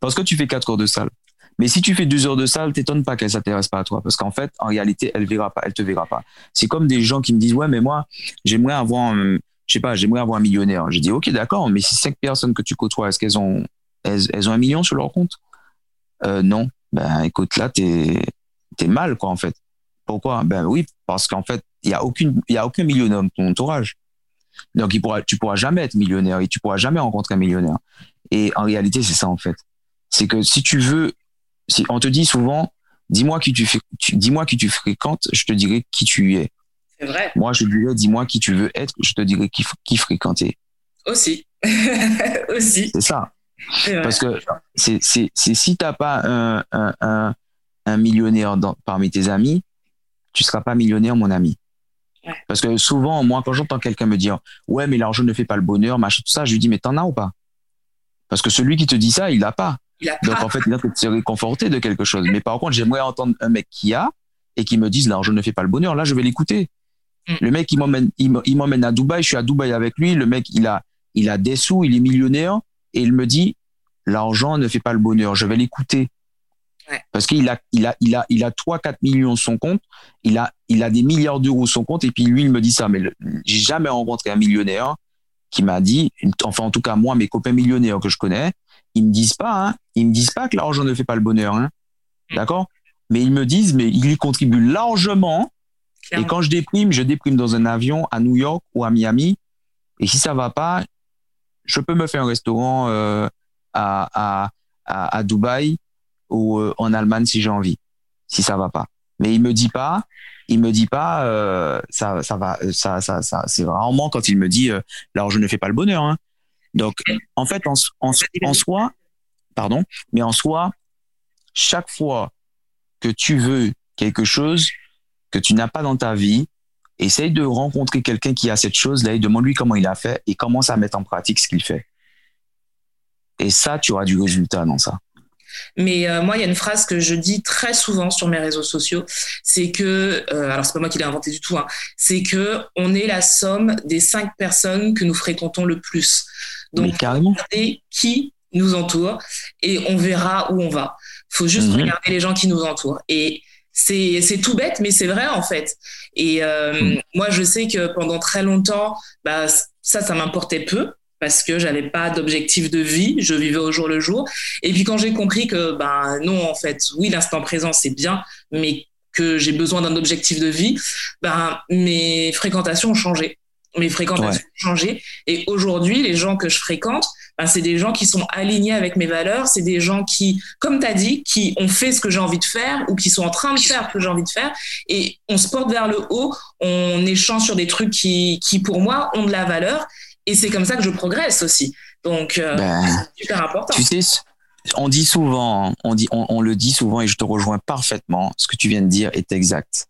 Parce que tu fais 4 heures de salle. Mais si tu fais 2 heures de salle, t'étonnes pas qu'elle s'intéresse pas à toi. Parce qu'en fait, en réalité, elle verra pas, elle te verra pas. C'est comme des gens qui me disent, ouais, mais moi, j'aimerais avoir, un- je sais pas, un millionnaire. Je dis, ok, d'accord, mais si cinq personnes que tu côtoies, est-ce qu'elles ont, elles, elles ont un million sur leur compte? Euh, non. Ben, écoute, là, t'es, t'es mal, quoi, en fait. Pourquoi? Ben oui, parce qu'en fait, il y a aucune, il y a aucun millionnaire dans ton entourage. Donc, il pourra, tu pourras jamais être millionnaire et tu pourras jamais rencontrer un millionnaire. Et en réalité, c'est ça, en fait. C'est que si tu veux, si on te dit souvent, dis-moi qui tu, dis-moi qui tu fréquentes, je te dirai qui tu es. C'est vrai, Moi, je dirais, dis-moi qui tu veux être, je te dirai qui, qui fréquenter. aussi. *laughs* aussi, C'est ça. Parce que c'est, si t'as pas un, un, un, un millionnaire dans, parmi tes amis, tu seras pas millionnaire, mon ami. Ouais. Parce que souvent, moi, quand j'entends quelqu'un me dire, ouais, mais l'argent ne fait pas le bonheur, machin, tout ça, je lui dis, mais t'en as ou pas? Parce que celui qui te dit ça, il l'a pas. Il a Donc, pas. en fait, il a se réconforter de quelque chose. Mais par contre, j'aimerais entendre un mec qui a et qui me dise l'argent ne fait pas le bonheur. Là, je vais l'écouter. Mm. Le mec, il m'emmène, il m'emmène à Dubaï. Je suis à Dubaï avec lui. Le mec, il a, il a des sous, il est millionnaire et il me dit l'argent ne fait pas le bonheur. Je vais l'écouter. Ouais. Parce qu'il a, il a, il a, il a 3, 4 millions sur son compte. Il a, il a des milliards d'euros sur son compte. Et puis lui, il me dit ça. Mais j'ai jamais rencontré un millionnaire qui m'a dit, enfin, en tout cas, moi, mes copains millionnaires que je connais, ils me disent pas, hein, ils me disent pas que l'argent ne fait pas le bonheur, hein. Mm. D'accord? Mais ils me disent, mais ils y contribuent largement. Et quand je déprime, je déprime dans un avion à New York ou à Miami. Et si ça va pas, je peux me faire un restaurant euh, à, à, à, à Dubaï ou euh, en Allemagne si j'ai envie, si ça va pas. Mais il me dit pas, il me dit pas, euh, ça, ça va, ça, ça, ça, c'est rarement quand il me dit, euh, alors je ne fais pas le bonheur. Hein. Donc, en fait, en, en, en soi, pardon, mais en soi, chaque fois que tu veux quelque chose que tu n'as pas dans ta vie, essaye de rencontrer quelqu'un qui a cette chose-là et demande-lui comment il a fait et commence à mettre en pratique ce qu'il fait. Et ça, tu auras du résultat dans ça. Mais euh, moi, il y a une phrase que je dis très souvent sur mes réseaux sociaux, c'est que, euh, alors c'est pas moi qui l'ai inventé du tout, hein, c'est que on est la somme des cinq personnes que nous fréquentons le plus. Donc, carrément. qui nous entoure et on verra où on va. Faut juste mhm. regarder les gens qui nous entourent. Et c'est c'est tout bête, mais c'est vrai en fait. Et euh, mhm. moi, je sais que pendant très longtemps, bah, ça, ça m'importait peu parce que j'avais pas d'objectif de vie, je vivais au jour le jour. Et puis quand j'ai compris que ben non en fait, oui l'instant présent c'est bien, mais que j'ai besoin d'un objectif de vie, ben mes fréquentations ont changé. Mes fréquentations ont changé. Et aujourd'hui les gens que je fréquente, ben, c'est des gens qui sont alignés avec mes valeurs, c'est des gens qui comme tu as dit, qui ont fait ce que j'ai envie de faire ou qui sont en train de faire ce que j'ai envie de faire. Et on se porte vers le haut, on échange sur des trucs qui qui pour moi ont de la valeur et c'est comme ça que je progresse aussi. Donc, euh, ben, c'est super important. Tu sais, on dit souvent, on, dit, on, le dit souvent et je te rejoins parfaitement. Ce que tu viens de dire est exact.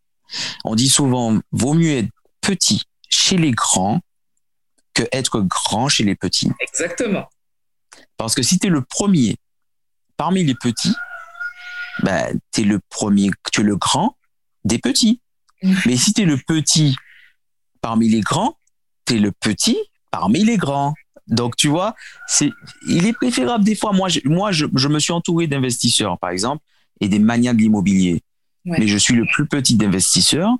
On dit souvent, vaut mieux être petit chez les grands que être grand chez les petits. Exactement. Parce que si tu es le premier parmi les petits, ben, tu es le premier, tu es le grand des petits. Mm. Mais si tu es le petit parmi les grands, tu es le petit parmi les grands. Donc, tu vois, c'est, il est préférable des fois. Moi, je, moi, je, me suis entouré d'investisseurs, par exemple, et des manias de l'immobilier. Mais je suis le plus petit d'investisseurs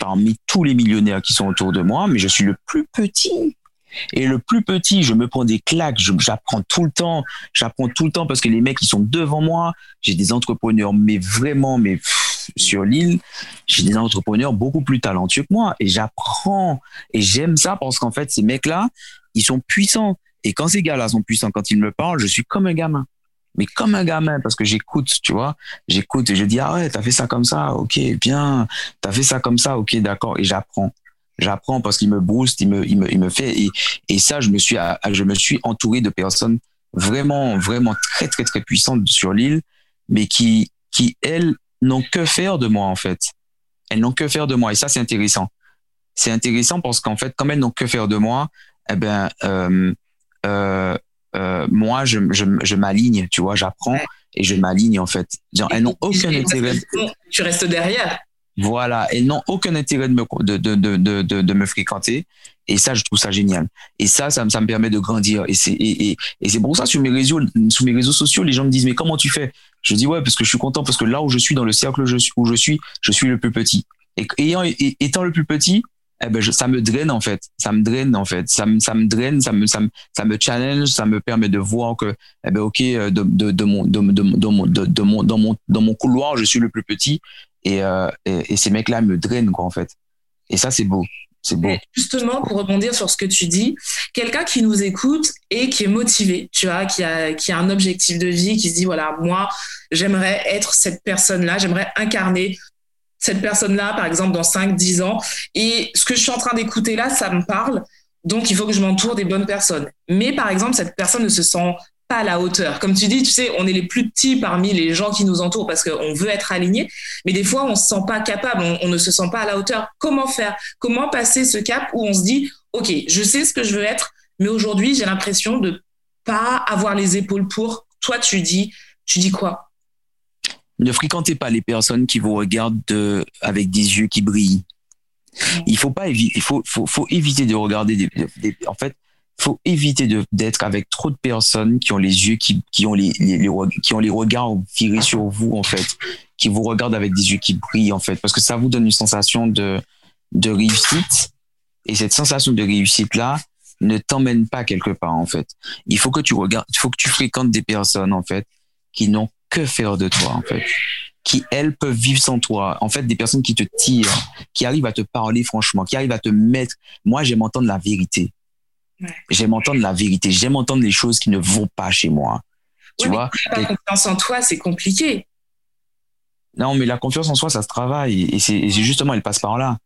parmi tous les millionnaires qui sont autour de moi, mais je suis le plus petit. Et le plus petit, je me prends des claques, j'apprends tout le temps, j'apprends tout le temps parce que les mecs, ils sont devant moi. J'ai des entrepreneurs, mais vraiment, mais sur l'île, j'ai des entrepreneurs beaucoup plus talentueux que moi. Et j'apprends et j'aime ça parce qu'en fait, ces mecs-là, ils sont puissants. Et quand ces gars-là sont puissants, quand ils me parlent, je suis comme un gamin. Mais comme un gamin, parce que j'écoute, tu vois, j'écoute et je dis, ah ouais, t'as fait ça comme ça, ok, bien, t'as fait ça comme ça, ok, d'accord, et j'apprends. J'apprends parce qu'il me booste, il me, il me, me fait. Et, et ça, je me suis, je me suis entouré de personnes vraiment, vraiment très, très, très puissantes sur l'île, mais qui, qui elles n'ont que faire de moi en fait. Elles n'ont que faire de moi et ça, c'est intéressant. C'est intéressant parce qu'en fait, comme elles n'ont que faire de moi, eh ben, euh, euh, euh, moi, je, je, je m'aligne, tu vois, j'apprends et je m'aligne en fait. elles n'ont aucun intérêt. Tu restes derrière. Voilà, elles n'ont aucun intérêt de me, de, de, de, de, de me fréquenter. Et ça, je trouve ça génial. Et ça, ça, ça me permet de grandir. Et c'est et, et, et c'est pour ça sur mes réseaux, sur mes réseaux sociaux, les gens me disent mais comment tu fais? Je dis ouais parce que je suis content parce que là où je suis dans le cercle où je suis, je suis, je le plus petit. Et ayant étant le plus petit, eh ben ça me draine en fait. Ça me draine en fait. Ça me ça me draine, ça me ça me ça me challenge, ça me permet de voir que eh ben ok de de de mon de, de, de, mon de, mon dans mon dans mon couloir, je suis le plus petit euh, et, et, ces mecs-là me drainent, quoi, en fait. Et ça, c'est beau. Justement, pour rebondir sur ce que tu dis, quelqu'un qui nous écoute et qui est motivé, tu vois, qui a, qui a un objectif de vie, qui se dit, voilà, moi, j'aimerais être cette personne-là, j'aimerais incarner cette personne-là, par exemple, dans 5, 10 ans. Et ce que je suis en train d'écouter là, ça me parle. Donc, il faut que je m'entoure des bonnes personnes. Mais, par exemple, cette personne ne se sent pas à la hauteur. Comme tu dis, tu sais, on est les plus petits parmi les gens qui nous entourent parce qu'on veut être aligné, mais des fois, on se sent pas capable, on, ne se sent pas à la hauteur. Comment faire? Comment passer ce cap où on se dit, OK, je sais ce que je veux être, mais aujourd'hui, j'ai l'impression de pas avoir les épaules pour. Toi, tu dis, tu dis quoi? Ne fréquentez pas les personnes qui vous regardent avec des yeux qui brillent. Il faut pas il faut, faut, faut éviter de regarder des, en fait faut éviter d'être avec trop de personnes qui ont les yeux qui, qui ont les, les, qui ont les regards virés sur vous en fait, qui vous regardent avec des yeux qui brillent en fait, parce que ça vous donne une sensation de de réussite et cette sensation de réussite là ne t'emmène pas quelque part en fait. Il faut que tu regardes, il faut que tu fréquentes des personnes en fait qui n'ont que faire de toi en fait, qui elles peuvent vivre sans toi. En fait, des personnes qui te tirent, qui arrivent à te parler franchement, qui arrivent à te mettre. Moi, j'aime entendre la vérité. J'aime entendre la vérité. J'aime entendre les choses qui ne vont pas chez moi. Tu vois? Pas confiance en toi, c'est compliqué. Non, mais la confiance en soi, ça se travaille. Et c'est justement, elle passe par là.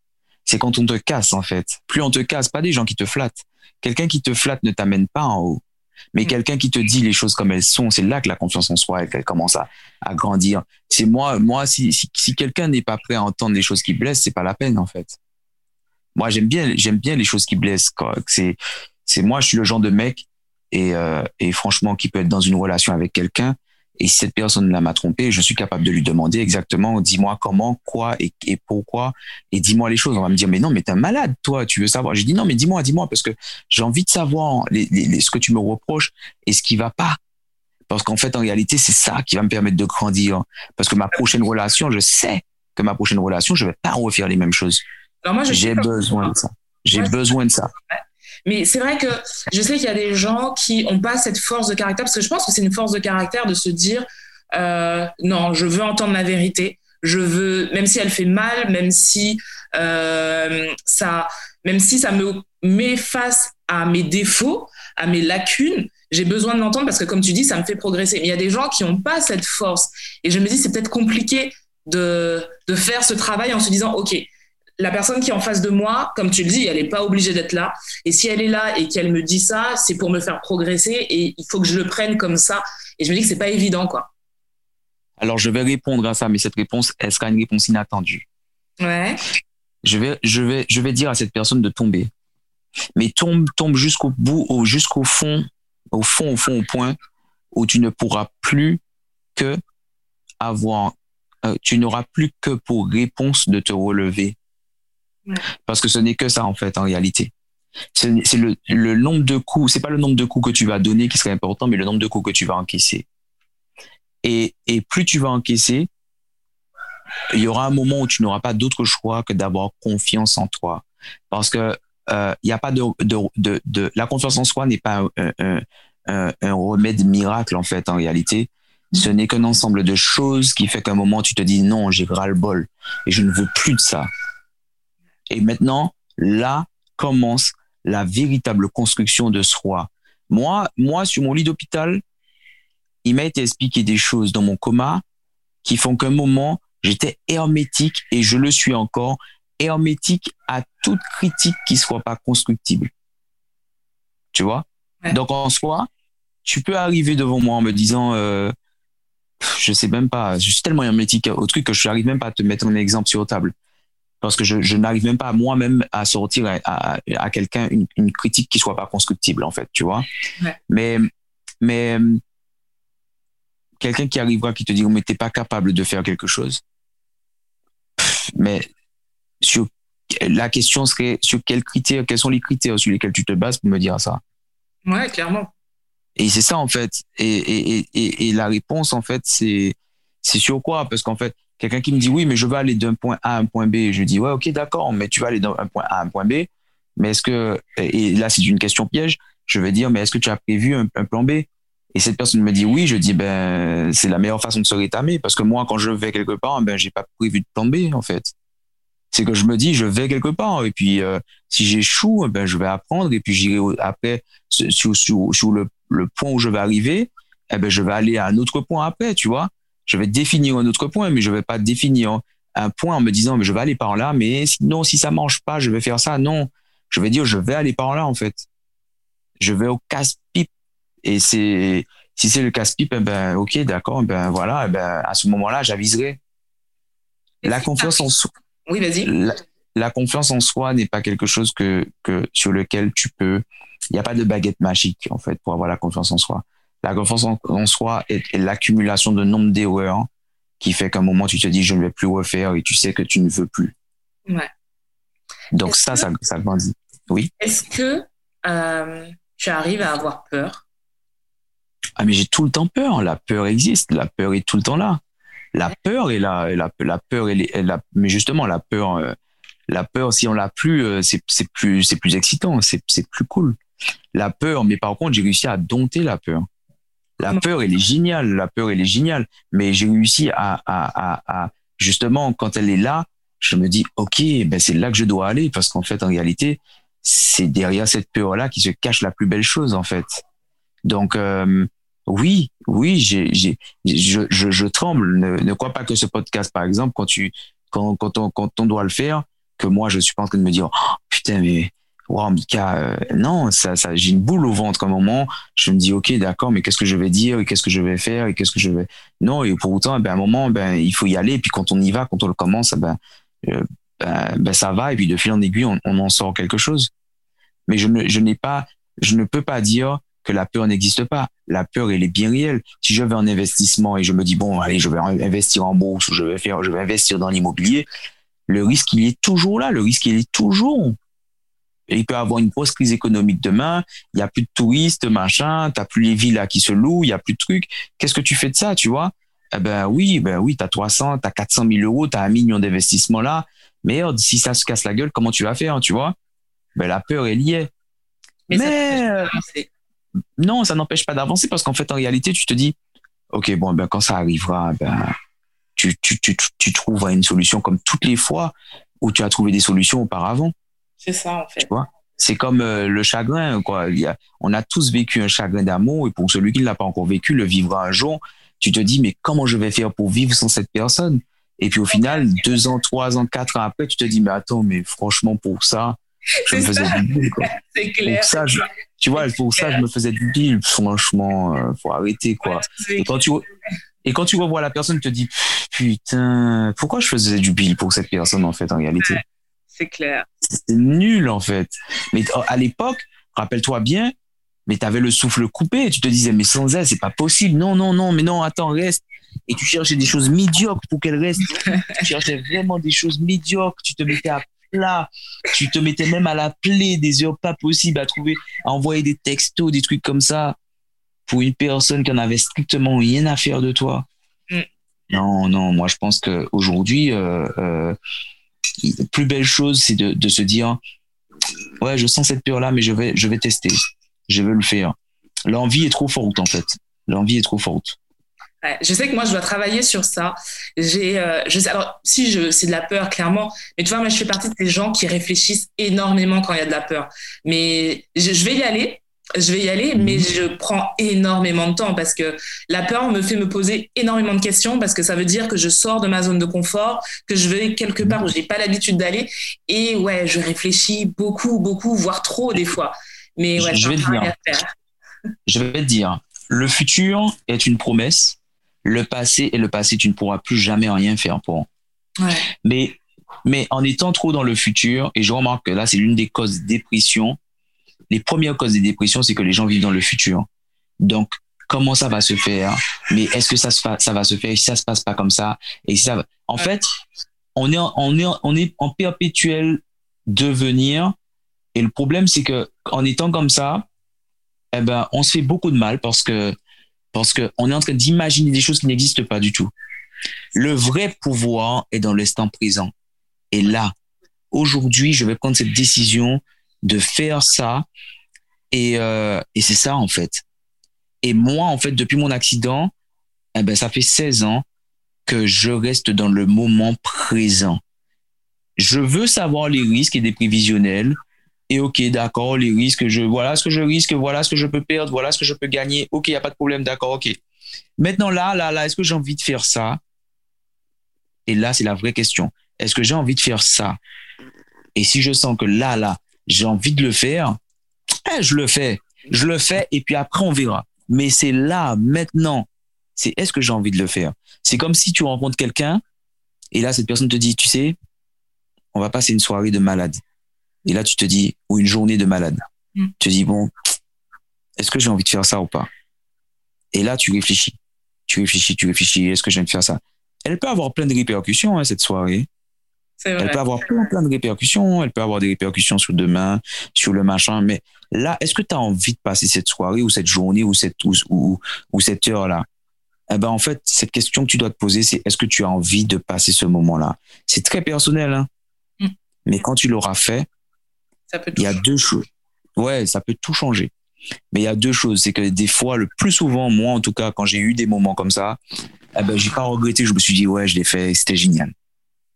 C'est quand on te casse, en fait. Plus on te casse, pas des gens qui te flattent. Quelqu'un qui te flatte ne t'amène pas en haut. Mais mm. quelqu'un qui te dit les choses comme elles sont, c'est là que la confiance en soi, elle, commence à, à grandir. C'est moi, moi, si, si, si quelqu'un n'est pas prêt à entendre les choses qui blessent, c'est pas la peine, en fait. Moi, j'aime bien, j'aime bien les choses qui blessent. C'est, c'est moi, je suis le genre de mec et, euh, et franchement, qui peut être dans une relation avec quelqu'un et si cette personne-là m'a trompé, je suis capable de lui demander exactement, dis-moi comment, quoi et, et pourquoi, et dis-moi les choses. On va me dire, mais non, mais t'es un malade, toi, tu veux savoir. J'ai dit, non, mais dis-moi, dis-moi, parce que j'ai envie de savoir les, les, ce que tu me reproches et ce qui va pas. Parce qu'en fait, en réalité, c'est ça qui va me permettre de grandir. Parce que ma prochaine relation, je sais que ma prochaine relation, je vais pas refaire les mêmes choses. J'ai besoin de ça. J'ai besoin de ça. Mais c'est vrai que je sais qu'il y a des gens qui n'ont pas cette force de caractère, parce que je pense que c'est une force de caractère de se dire euh, non, je veux entendre ma vérité, je veux, même si elle fait mal, même si euh, ça, même si ça me met face à mes défauts, à mes lacunes, j'ai besoin de l'entendre parce que comme tu dis, ça me fait progresser. Mais il y a des gens qui n'ont pas cette force, et je me dis c'est peut-être compliqué de, de faire ce travail en se disant ok la personne qui est en face de moi, comme tu le dis, elle n'est pas obligée d'être là. Et si elle est là et qu'elle me dit ça, c'est pour me faire progresser et il faut que je le prenne comme ça. Et je me dis que c'est pas évident, quoi. Alors, je vais répondre à ça, mais cette réponse, elle sera une réponse inattendue. Ouais. Je vais, je vais, je vais dire à cette personne de tomber. Mais tombe, tombe jusqu'au bout, jusqu'au fond, au fond, au fond, au point où tu ne pourras plus que avoir, euh, tu n'auras plus que pour réponse de te relever parce que ce n'est que ça, en fait, en réalité. C'est le, le, nombre de coups, c'est pas le nombre de coups que tu vas donner qui serait important, mais le nombre de coups que tu vas encaisser. Et, et plus tu vas encaisser, il y aura un moment où tu n'auras pas d'autre choix que d'avoir confiance en toi. Parce que euh, il n'y a pas de, de, de, de, la confiance en soi n'est pas un, un, un, un, remède miracle en fait en réalité. Ce n'est qu'un ensemble de choses qui fait qu'à un moment tu te dis non j'ai ras le bol et je ne veux plus de ça. Et maintenant, là commence la véritable construction de soi. Moi, moi, sur mon lit d'hôpital, il m'a été expliqué des choses dans mon coma qui font qu'un moment, j'étais hermétique et je le suis encore, hermétique à toute critique qui soit pas constructible. Tu vois? Donc, en soi, tu peux arriver devant moi en me disant, euh, je sais même pas, je suis tellement hermétique au truc que je n'arrive même pas à te mettre un exemple sur la table parce que je, je n'arrive même pas moi-même à sortir à, à, quelqu'un une, une, critique qui soit pas constructible en fait tu vois. Ouais. mais mais quelqu'un qui arrivera qui te dit mais t'es pas capable de faire quelque chose. Mais sur la question serait sur quels critères quels sont les critères sur lesquels tu te bases pour me dire ça. Ouais clairement. Et c'est ça en fait. Et, et, et, et la réponse en fait c'est c'est sur quoi? Parce qu'en fait Quelqu'un qui me dit oui, mais je veux aller d'un point A à un point B. Je dis ouais, ok, d'accord, mais tu vas aller d'un point A à un point B. Mais est-ce que, et là, c'est une question piège. Je vais dire, mais est-ce que tu as prévu un, plan B? Et cette personne me dit oui, je dis ben c'est la meilleure façon de se rétamer parce que moi quand je vais quelque part ben j'ai pas prévu de plan B en fait. C'est que je me dis je vais quelque part et puis euh, si j'échoue ben je vais apprendre et puis j'irai après sur, le, le point où je vais arriver eh ben je vais aller à un autre point après tu vois je vais définir un autre point, mais je vais pas définir un point en me disant, mais je vais aller par là, mais sinon, si ça marche pas, je vais faire ça. Non, je vais dire, je vais aller par là, en fait. Je vais au casse-pipe. Et c'est, si c'est le casse-pipe, eh ben, ok, d'accord, eh ben, voilà, eh ben, à ce moment-là, j'aviserai. La confiance en soi. Oui, vas-y. La, confiance en soi n'est pas quelque chose que, que, sur lequel tu peux, il n'y a pas de baguette magique, en fait, pour avoir la confiance en soi. La confiance en, soi est, l'accumulation de nombre d'erreurs qui fait qu'à un moment, tu te dis, je ne vais plus refaire et tu sais que tu ne veux plus. Ouais. Donc ça, ça, ça grandit. Oui. Est-ce que euh, tu arrives à avoir peur? Ah, mais j'ai tout le temps peur. La peur existe. La peur est tout le temps là. La peur est là. La, la peur, elle la, mais justement, la peur, euh, la peur, si on l'a plus, euh, c'est plus, c'est plus excitant. C'est plus cool. La peur, mais par contre, j'ai réussi à dompter la peur. La peur, elle est géniale. La peur, elle est géniale. Mais j'ai réussi à, à, à, à, justement, quand elle est là, je me dis, OK, ben c'est là que je dois aller parce qu'en fait, en réalité, c'est derrière cette peur-là qui se cache la plus belle chose, en fait. Donc, euh, Oui, oui, j'ai, j'ai, je, je, je tremble. Ne, ne crois pas que ce podcast, par exemple, quand tu, quand, quand on, quand on doit le faire, que moi, je suis pas en train de me dire, oh, putain, mais, wow, Mika, euh, non, ça, ça, j'ai une boule au ventre. Un moment, je me dis, ok, d'accord, mais qu'est-ce que je vais dire, et qu'est-ce que je vais faire, et qu'est-ce que je vais, non, et pour autant, eh ben, à un moment, ben, il faut y aller, et puis quand on y va, quand on le commence, eh ben, euh, ben, ben, ça va, et puis de fil en aiguille, on, en sort quelque chose. Mais je ne, je n'ai pas, je ne peux pas dire que la peur n'existe pas. La peur, elle est bien réelle. Si je en investissement et je me dis, bon, allez, je vais investir en bourse ou je vais faire, je vais investir dans l'immobilier, le risque, il est toujours là. Le risque, il est toujours. Il peut y avoir une grosse crise économique demain. Il n'y a plus de touristes, machin. T'as plus les villas qui se louent. Il y a plus de trucs. Qu'est-ce que tu fais de ça, tu vois? Eh ben oui, ben oui, t'as 300, t'as 400 000 euros, t'as un million d'investissements là. Merde, si ça se casse la gueule, comment tu vas faire, tu vois? Ben la peur, elle y est. Mais, ça Mais, avancer. non, ça n'empêche pas d'avancer parce qu'en fait, en réalité, tu te dis, OK, bon, ben, quand ça arrivera, ben, tu, tu, tu, tu trouveras une solution comme toutes les fois où tu as trouvé des solutions auparavant. C'est ça, en fait. Tu vois? C'est comme euh, le chagrin, quoi. Il y a, on a tous vécu un chagrin d'amour et pour celui qui ne l'a pas encore vécu, le vivra un jour. Tu te dis, mais comment je vais faire pour vivre sans cette personne? Et puis au final, deux ans, trois ans, quatre ans après, tu te dis, mais attends, mais franchement, pour ça, je me faisais ça. du quoi. *laughs* C'est clair. Pour ça, je- tu vois, pour ça, je me faisais du deal. Franchement, euh, faut arrêter, quoi. Et quand tu, et quand tu revois la personne, tu te dis, putain, pourquoi je faisais du bill pour cette personne, en fait, en réalité? C'est clair. C'est nul, en fait. Mais t- à l'époque, rappelle-toi bien, mais tu avais le souffle coupé. Tu te disais, mais sans elle, c'est pas possible. Non, non, non, mais non, attends, reste. Et tu cherchais des choses médiocres pour qu'elle reste. tu cherchais vraiment des choses médiocres. Tu te mettais à plat. Tu te mettais même à la plaie des heures pas possibles à trouver, à envoyer des textos, des trucs comme ça pour une personne qui en avait strictement rien à faire de toi. Mm. Non, non, moi je pense qu'aujourd'hui, euh, euh, la plus belle chose, c'est de, se dire, ouais, je sens cette peur-là, mais je vais, je vais tester, je vais le faire. L'envie est trop forte en fait. L'envie est trop forte. Je sais que moi, je dois travailler sur ça. Euh, alors, si je, c'est de la peur, clairement. Mais tu vois, moi, je fais partie de ces gens qui réfléchissent énormément quand il y a de la peur. Mais je vais y aller. Je vais y aller, Mhm. mais je prends énormément de temps parce que la peur me fait me poser énormément de questions parce que ça veut dire que je sors de ma zone de confort, que je vais quelque part où j'ai pas l'habitude d'aller. Et ouais, je réfléchis beaucoup, beaucoup, voire trop des fois. Mais ouais, Je vais te dire. Je vais te dire, le futur est une promesse. Le passé et le passé, tu ne pourras plus jamais rien faire pour. Ouais. Mais, mais en étant trop dans le futur, et je remarque que là, c'est l'une des causes de dépression. Les premières causes des dépressions, c'est que les gens vivent dans le futur. Donc, comment ça va se faire? Mais est-ce que ça, se fa- ça va se faire? Si ça se passe pas comme ça? Et si ça va... En Ouais. fait, on est, en- on est, en- on est en perpétuel devenir. Et le problème, c'est que en étant comme ça, eh ben, on se fait beaucoup de mal parce que, parce que on est en train d'imaginer des choses qui n'existent pas du tout. Le vrai pouvoir est dans l'instant présent. Et là, aujourd'hui, je vais prendre cette décision de faire ça. Et, euh, et c'est ça, en fait. Et moi, en fait, depuis mon accident, eh ben, ça fait 16 ans que je reste dans le moment présent. Je veux savoir les risques et des prévisionnels. Et ok, d'accord, les risques, je, voilà ce que je risque, voilà ce que je peux perdre, voilà ce que je peux gagner. Ok, il n'y a pas de problème, d'accord, ok. Maintenant, là, là, là, est-ce que j'ai envie de faire ça? Et là, c'est la vraie question. Est-ce que j'ai envie de faire ça? Et si je sens que là, là, j'ai envie de le faire, eh, je le fais. Je le fais et puis après, on verra. Mais c'est là, maintenant. C'est est-ce que j'ai envie de le faire? C'est comme si tu rencontres quelqu'un et là, cette personne te dit, tu sais, on va passer une soirée de malade. Et là, tu te dis, ou une journée de malade. Mm. Tu te dis, bon, est-ce que j'ai envie de faire ça ou pas? Et là, tu réfléchis. Tu réfléchis, tu réfléchis, est-ce que j'ai envie de faire ça? Elle peut avoir plein de répercussions, hein, cette soirée. Elle peut avoir plein, plein de répercussions. Elle peut avoir des répercussions sur demain, sur le machin. Mais là, est-ce que tu as envie de passer cette soirée ou cette journée ou cette, ou, ou, ou cette heure-là? Eh ben, en fait, cette question que tu dois te poser, c'est est-ce que tu as envie de passer ce moment-là? C'est très personnel, hein. Mm. Mais quand tu l'auras fait, il y a deux choses. Ouais, ça peut tout changer. Mais il y a deux choses. C'est que des fois, le plus souvent, moi, en tout cas, quand j'ai eu des moments comme ça, eh ben, j'ai pas regretté. Je me suis dit, ouais, je l'ai fait, c'était génial.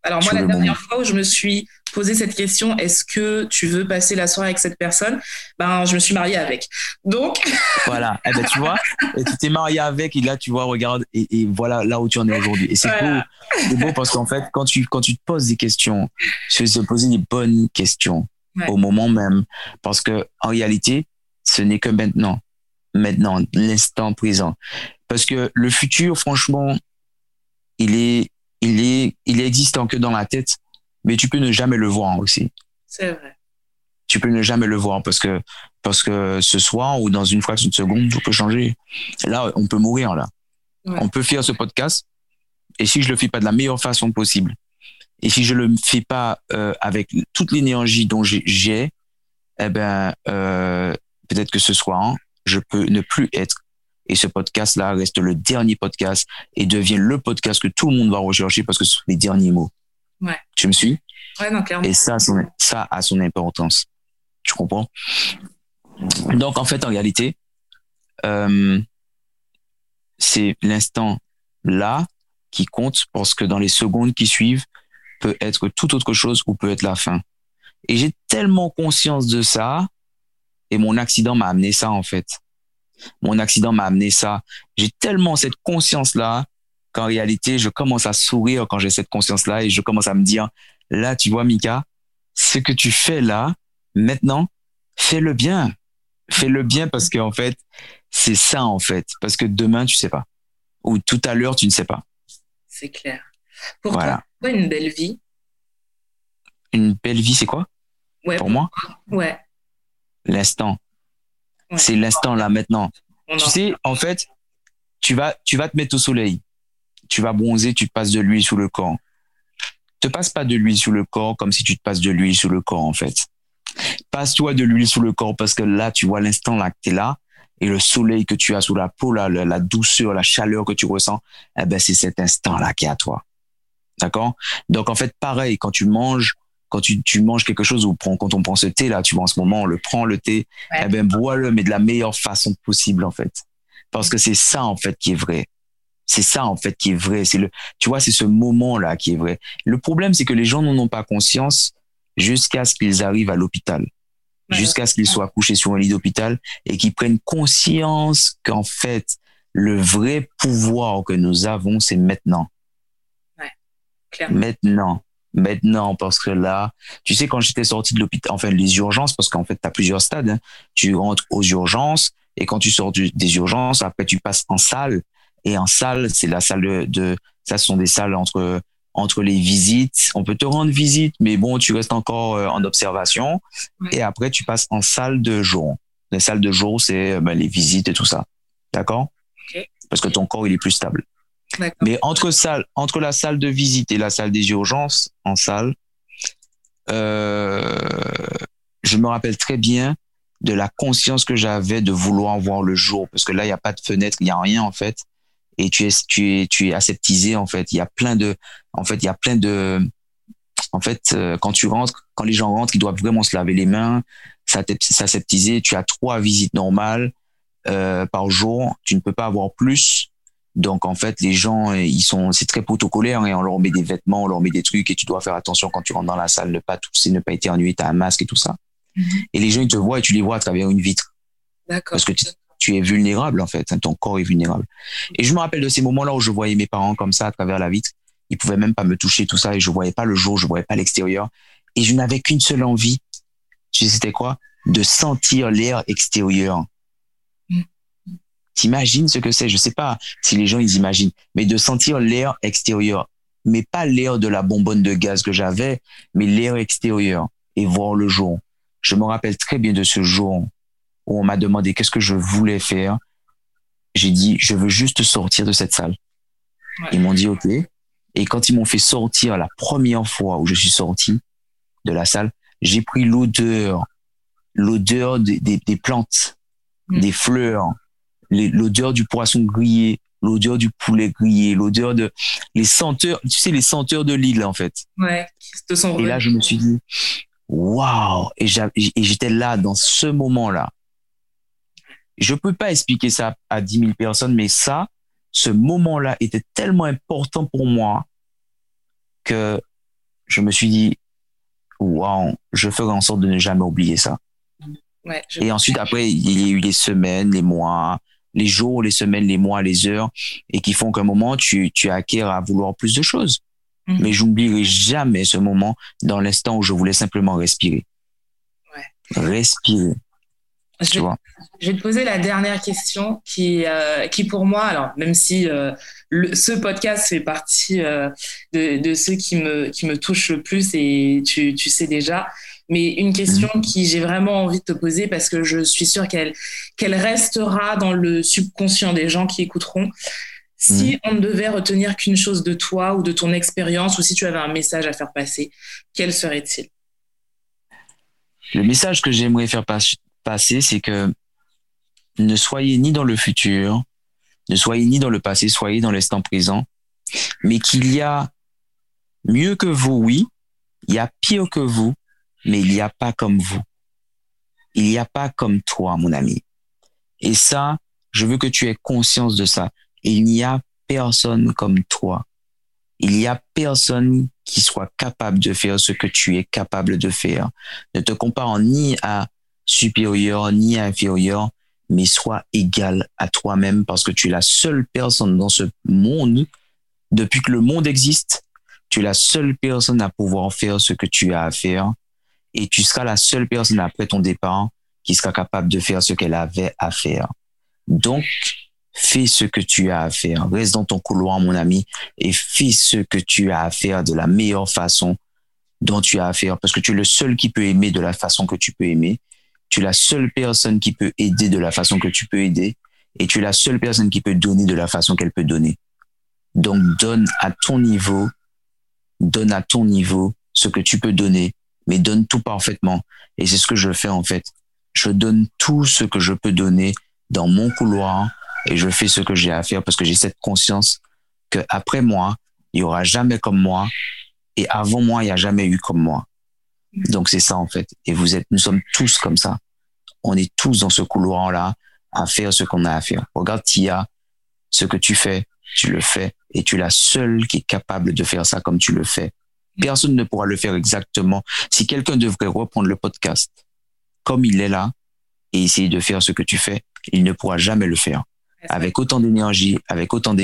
Alors moi, la dernière fois où je me suis posé cette question, est-ce que tu veux passer la soirée avec cette personne? Ben, je me suis mariée avec. Donc. *laughs* voilà. Eh ben, tu vois, et tu t'es mariée avec, et là, tu vois, regarde, et, voilà là où tu en es aujourd'hui. Et c'est beau. C'est beau parce qu'en fait, quand tu, quand tu te poses des questions, tu se poser des bonnes questions au moment même. Parce que, en réalité, ce n'est que maintenant. Maintenant, l'instant présent. Parce que le futur, franchement, il est, il est, il est existant que dans la tête, mais tu peux ne jamais le voir aussi. C'est vrai. Tu peux ne jamais le voir parce que, parce que ce soir ou dans une fraction de seconde, tout peut changer. Là, on peut mourir, là. On peut faire ce podcast. Et si je le fais pas de la meilleure façon possible, et si je le fais pas euh, avec toute l'énergie dont j'ai, eh ben, euh, peut-être que ce soir, je peux ne plus être et ce podcast-là reste le dernier podcast et devient le podcast que tout le monde va rechercher parce que ce sont les derniers mots. Ouais. Tu me suis? Ouais, non, clairement. Et ça, ça a son importance. Tu comprends? Donc, en fait, en réalité, euh, c'est l'instant là qui compte parce que dans les secondes qui suivent, peut être tout autre chose ou peut être la fin. Et j'ai tellement conscience de ça et mon accident m'a amené ça, en fait mon accident m'a amené ça. J'ai tellement cette conscience-là qu'en réalité, je commence à sourire quand j'ai cette conscience-là et je commence à me dire, là, tu vois, Mika, ce que tu fais là, maintenant, fais-le bien. Fais-le bien parce qu'en fait, c'est ça, en fait. Parce que demain, tu sais pas. Ou tout à l'heure, tu ne sais pas. C'est clair. Pour voilà. toi, une belle vie? Une belle vie, c'est quoi? Ouais, pour, moi? Ouais. L'instant. C'est l'instant là maintenant. Tu sais, en fait, tu vas, tu vas te mettre au soleil. Tu vas bronzer, tu te passes de l'huile sous le corps. Te passe pas de l'huile sous le corps comme si tu te passes de l'huile sous le corps, en fait. Passe-toi de l'huile sous le corps parce que là, tu vois l'instant là que tu es là et le soleil que tu as sous la peau, là, la, douceur, la chaleur que tu ressens, eh ben, c'est cet instant-là qui est à toi. D'accord? Donc, en fait, pareil, quand tu manges, quand tu, tu, manges quelque chose ou quand on prend ce thé là, tu vois en ce moment on le prend le thé, eh ben bois-le mais de la meilleure façon possible en fait, parce que c'est ça en fait qui est vrai. C'est ça en fait qui est vrai. C'est le, tu vois, c'est ce moment là qui est vrai. Le problème c'est que les gens n'en ont pas conscience jusqu'à ce qu'ils arrivent à l'hôpital, jusqu'à ce qu'ils soient couchés sur un lit d'hôpital et qu'ils prennent conscience qu'en fait le vrai pouvoir que nous avons c'est maintenant. Ouais, maintenant maintenant parce que là, tu sais, quand j'étais sorti de l'hôpital, enfin les urgences, parce qu'en fait, tu as plusieurs stades, hein. tu rentres aux urgences et quand tu sors des urgences, après tu passes en salle et en salle, c'est la salle de, de, ça ce sont des salles entre entre les visites. On peut te rendre visite, mais bon, tu restes encore euh, en observation. Et après, tu passes en salle de jour. Les salles de jour, c'est ben, les visites et tout ça. D'accord? Parce que ton corps, il est plus stable. Mais entre, salle, entre la salle de visite et la salle des urgences, en salle, euh, je me rappelle très bien de la conscience que j'avais de vouloir voir le jour, parce que là, il n'y a pas de fenêtre, il n'y a rien en fait, et tu es, tu es, tu es aseptisé en fait. Il y a plein de, en fait, il y a plein de, en fait, euh, quand tu rentres, quand les gens rentrent, ils doivent vraiment se laver les mains, s'aseptiser. Tu as trois visites normales euh, par jour. Tu ne peux pas avoir plus. Donc en fait, les gens, ils sont, c'est très protocolaire et on leur met des vêtements, on leur met des trucs et tu dois faire attention quand tu rentres dans la salle, ne pas tousser, ne pas éternuer, t'as un masque et tout ça. Mhm. Et les gens, ils te voient et tu les vois à travers une vitre. D'accord. Parce que tu, es vulnérable en fait, hein, ton corps est vulnérable. Et je me rappelle de ces moments-là où je voyais mes parents comme ça à travers la vitre. Ils pouvaient même pas me toucher tout ça et je voyais pas le jour, je voyais pas l'extérieur. Et je n'avais qu'une seule envie. Tu sais, c'était quoi? De sentir l'air extérieur. T'imagines ce que c'est Je sais pas si les gens ils imaginent, mais de sentir l'air extérieur, mais pas l'air de la bonbonne de gaz que j'avais, mais l'air extérieur et voir le jour. Je me rappelle très bien de ce jour où on m'a demandé qu'est-ce que je voulais faire. J'ai dit je veux juste sortir de cette salle. Ils m'ont dit ok. Et quand ils m'ont fait sortir la première fois où je suis sorti de la salle, j'ai pris l'odeur, l'odeur des, des, plantes, mm. des fleurs, l'odeur du poisson grillé, l'odeur du poulet grillé, l'odeur de les senteurs, tu sais les senteurs de l'île en fait. Ouais, Et là je me suis dit waouh et j'étais là dans ce moment-là. Je peux pas expliquer ça à 10 000 personnes, mais ça, ce moment-là était tellement important pour moi que je me suis dit, waouh, je ferai en sorte de ne jamais oublier ça. Ouais, Et ensuite, après, il y a eu les semaines, les mois, les jours, les semaines, les mois, les heures, et qui font qu'à un moment, tu, tu acquiers à vouloir plus de choses. Mhm. Mais j'oublierai jamais ce moment dans l'instant où je voulais simplement respirer. Respirer, je tu vais- vois? Je vais te poser la dernière question qui, euh, qui pour moi, alors même si euh, le- ce podcast fait partie euh, de, de ceux qui me, qui me touchent le plus et tu, tu sais déjà, mais une question qui j'ai vraiment envie de te poser parce que je suis sûre qu'elle qu'elle restera dans le subconscient des gens qui écouteront. Si on ne devait retenir qu'une chose de toi ou de ton expérience ou si tu avais un message à faire passer, quel serait-il? Le message que j'aimerais faire pas- passer, c'est que ne soyez ni dans le futur, ne soyez ni dans le passé, soyez dans l'instant présent, mais qu'il y a mieux que vous, oui, il y a pire que vous, mais il n'y a pas comme vous. Il n'y a pas comme toi, mon ami. Et ça, je veux que tu aies conscience de ça. Il n'y a personne comme toi. Il n'y a personne qui soit capable de faire ce que tu es capable de faire. Ne te compare ni à supérieur ni à inférieur, mais sois égal à toi-même parce que tu es la seule personne dans ce monde, depuis que le monde existe, tu es la seule personne à pouvoir faire ce que tu as à faire et tu seras la seule personne après ton départ qui sera capable de faire ce qu'elle avait à faire. Donc, fais ce que tu as à faire. Reste dans ton couloir, mon ami, et fais ce que tu as à faire de la meilleure façon dont tu as à faire parce que tu es le seul qui peut aimer de la façon que tu peux aimer. Tu es la seule personne qui peut aider de la façon que tu peux aider et tu es la seule personne qui peut donner de la façon qu'elle peut donner. Donc donne à ton niveau, donne à ton niveau ce que tu peux donner, mais donne tout parfaitement. Et c'est ce que je fais en fait. Je donne tout ce que je peux donner dans mon couloir et je fais ce que j'ai à faire parce que j'ai cette conscience que après moi, il y aura jamais comme moi et avant moi, il n'y a jamais eu comme moi. Donc c'est ça en fait. Et vous êtes, nous sommes tous comme ça. On est tous dans ce couloir-là à faire ce qu'on a à faire. Regarde Tia, ce que tu fais, tu le fais et tu es la seule qui est capable de faire ça comme tu le fais. Personne ne pourra le faire exactement. Si quelqu'un devrait reprendre le podcast comme il est là et essayer de faire ce que tu fais, il ne pourra jamais le faire avec autant d'énergie, avec autant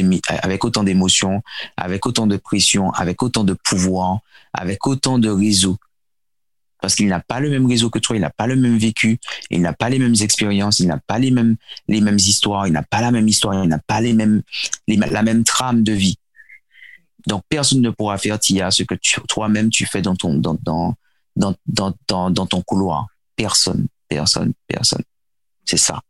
avec autant d'émotions, avec autant de pression, avec autant de pouvoir, avec autant de réseau. Parce qu'il n'a pas le même réseau que toi, il n'a pas le même vécu, il n'a pas les mêmes expériences, il n'a pas les mêmes, les mêmes histoires, il n'a pas la même histoire, il n'a pas les mêmes, les- la même trame de vie. Donc, personne ne pourra faire, Tia, ce que toi-même tu fais dans ton, dans, dans, dans, dans, dans, ton couloir. Personne, personne, personne. C'est ça.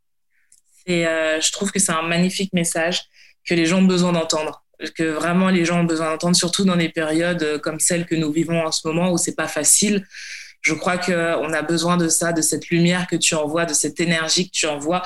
Et euh, je trouve que c'est un magnifique message que les gens ont besoin d'entendre. Que vraiment les gens ont besoin d'entendre, surtout dans des périodes euh, comme celle que nous vivons en ce moment où c'est pas facile. Je crois qu'on a besoin de ça, de cette lumière que tu envoies, de cette énergie que tu envoies.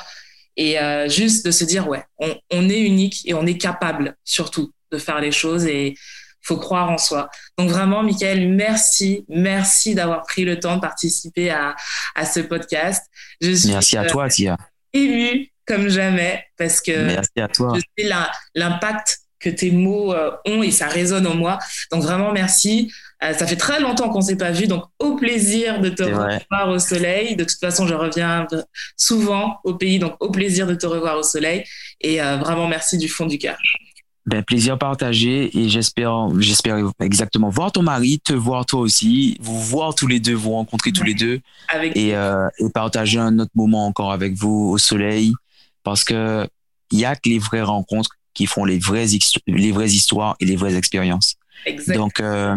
Et euh, juste de se dire, ouais, on, on est unique et on est capable surtout de faire les choses et faut croire en soi. Donc vraiment, Michael, merci, merci d'avoir pris le temps de participer à, à ce podcast. Je suis Merci à euh, toi, Tia. émue comme jamais parce que Merci à toi. je sais l'impact que tes mots euh, ont et ça résonne en moi. Donc vraiment merci. Euh, ça fait très longtemps qu'on s'est pas vu, donc au plaisir de te revoir au soleil. De toute façon, je reviens souvent au pays, donc au plaisir de te revoir au soleil. Et euh, vraiment merci du fond du cœur. Ben, plaisir partagé et j'espère, j'espère exactement voir ton mari, te voir toi aussi, vous voir tous les deux, vous rencontrer tous les deux Avec et, euh, et partager un autre moment encore avec vous au soleil parce que il y a que les vraies rencontres qui font les vraies, les vraies histoires et les vraies expériences. Donc, euh,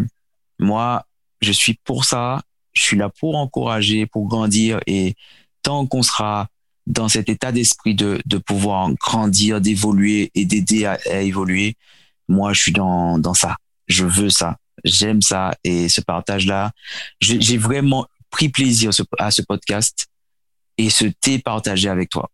moi, je suis pour ça. Je suis là pour encourager, pour grandir. Et tant qu'on sera dans cet état d'esprit de, de pouvoir grandir, d'évoluer et d'aider à, évoluer, moi, je suis dans, dans ça. Je veux ça. J'aime ça. Et ce partage-là, j'ai vraiment pris plaisir à ce podcast et ce thé partagé avec toi.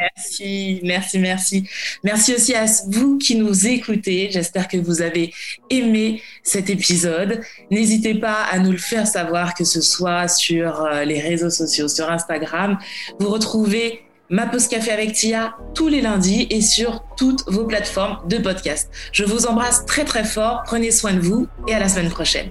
Merci, merci, merci. Merci aussi à vous qui nous écoutez. J'espère que vous avez aimé cet épisode. N'hésitez pas à nous le faire savoir, que ce soit sur euh, les réseaux sociaux, sur Instagram. Vous retrouvez Ma Pause Café avec Tia tous les lundis et sur toutes vos plateformes de podcast. Je vous embrasse très très fort. Prenez soin de vous et à la semaine prochaine.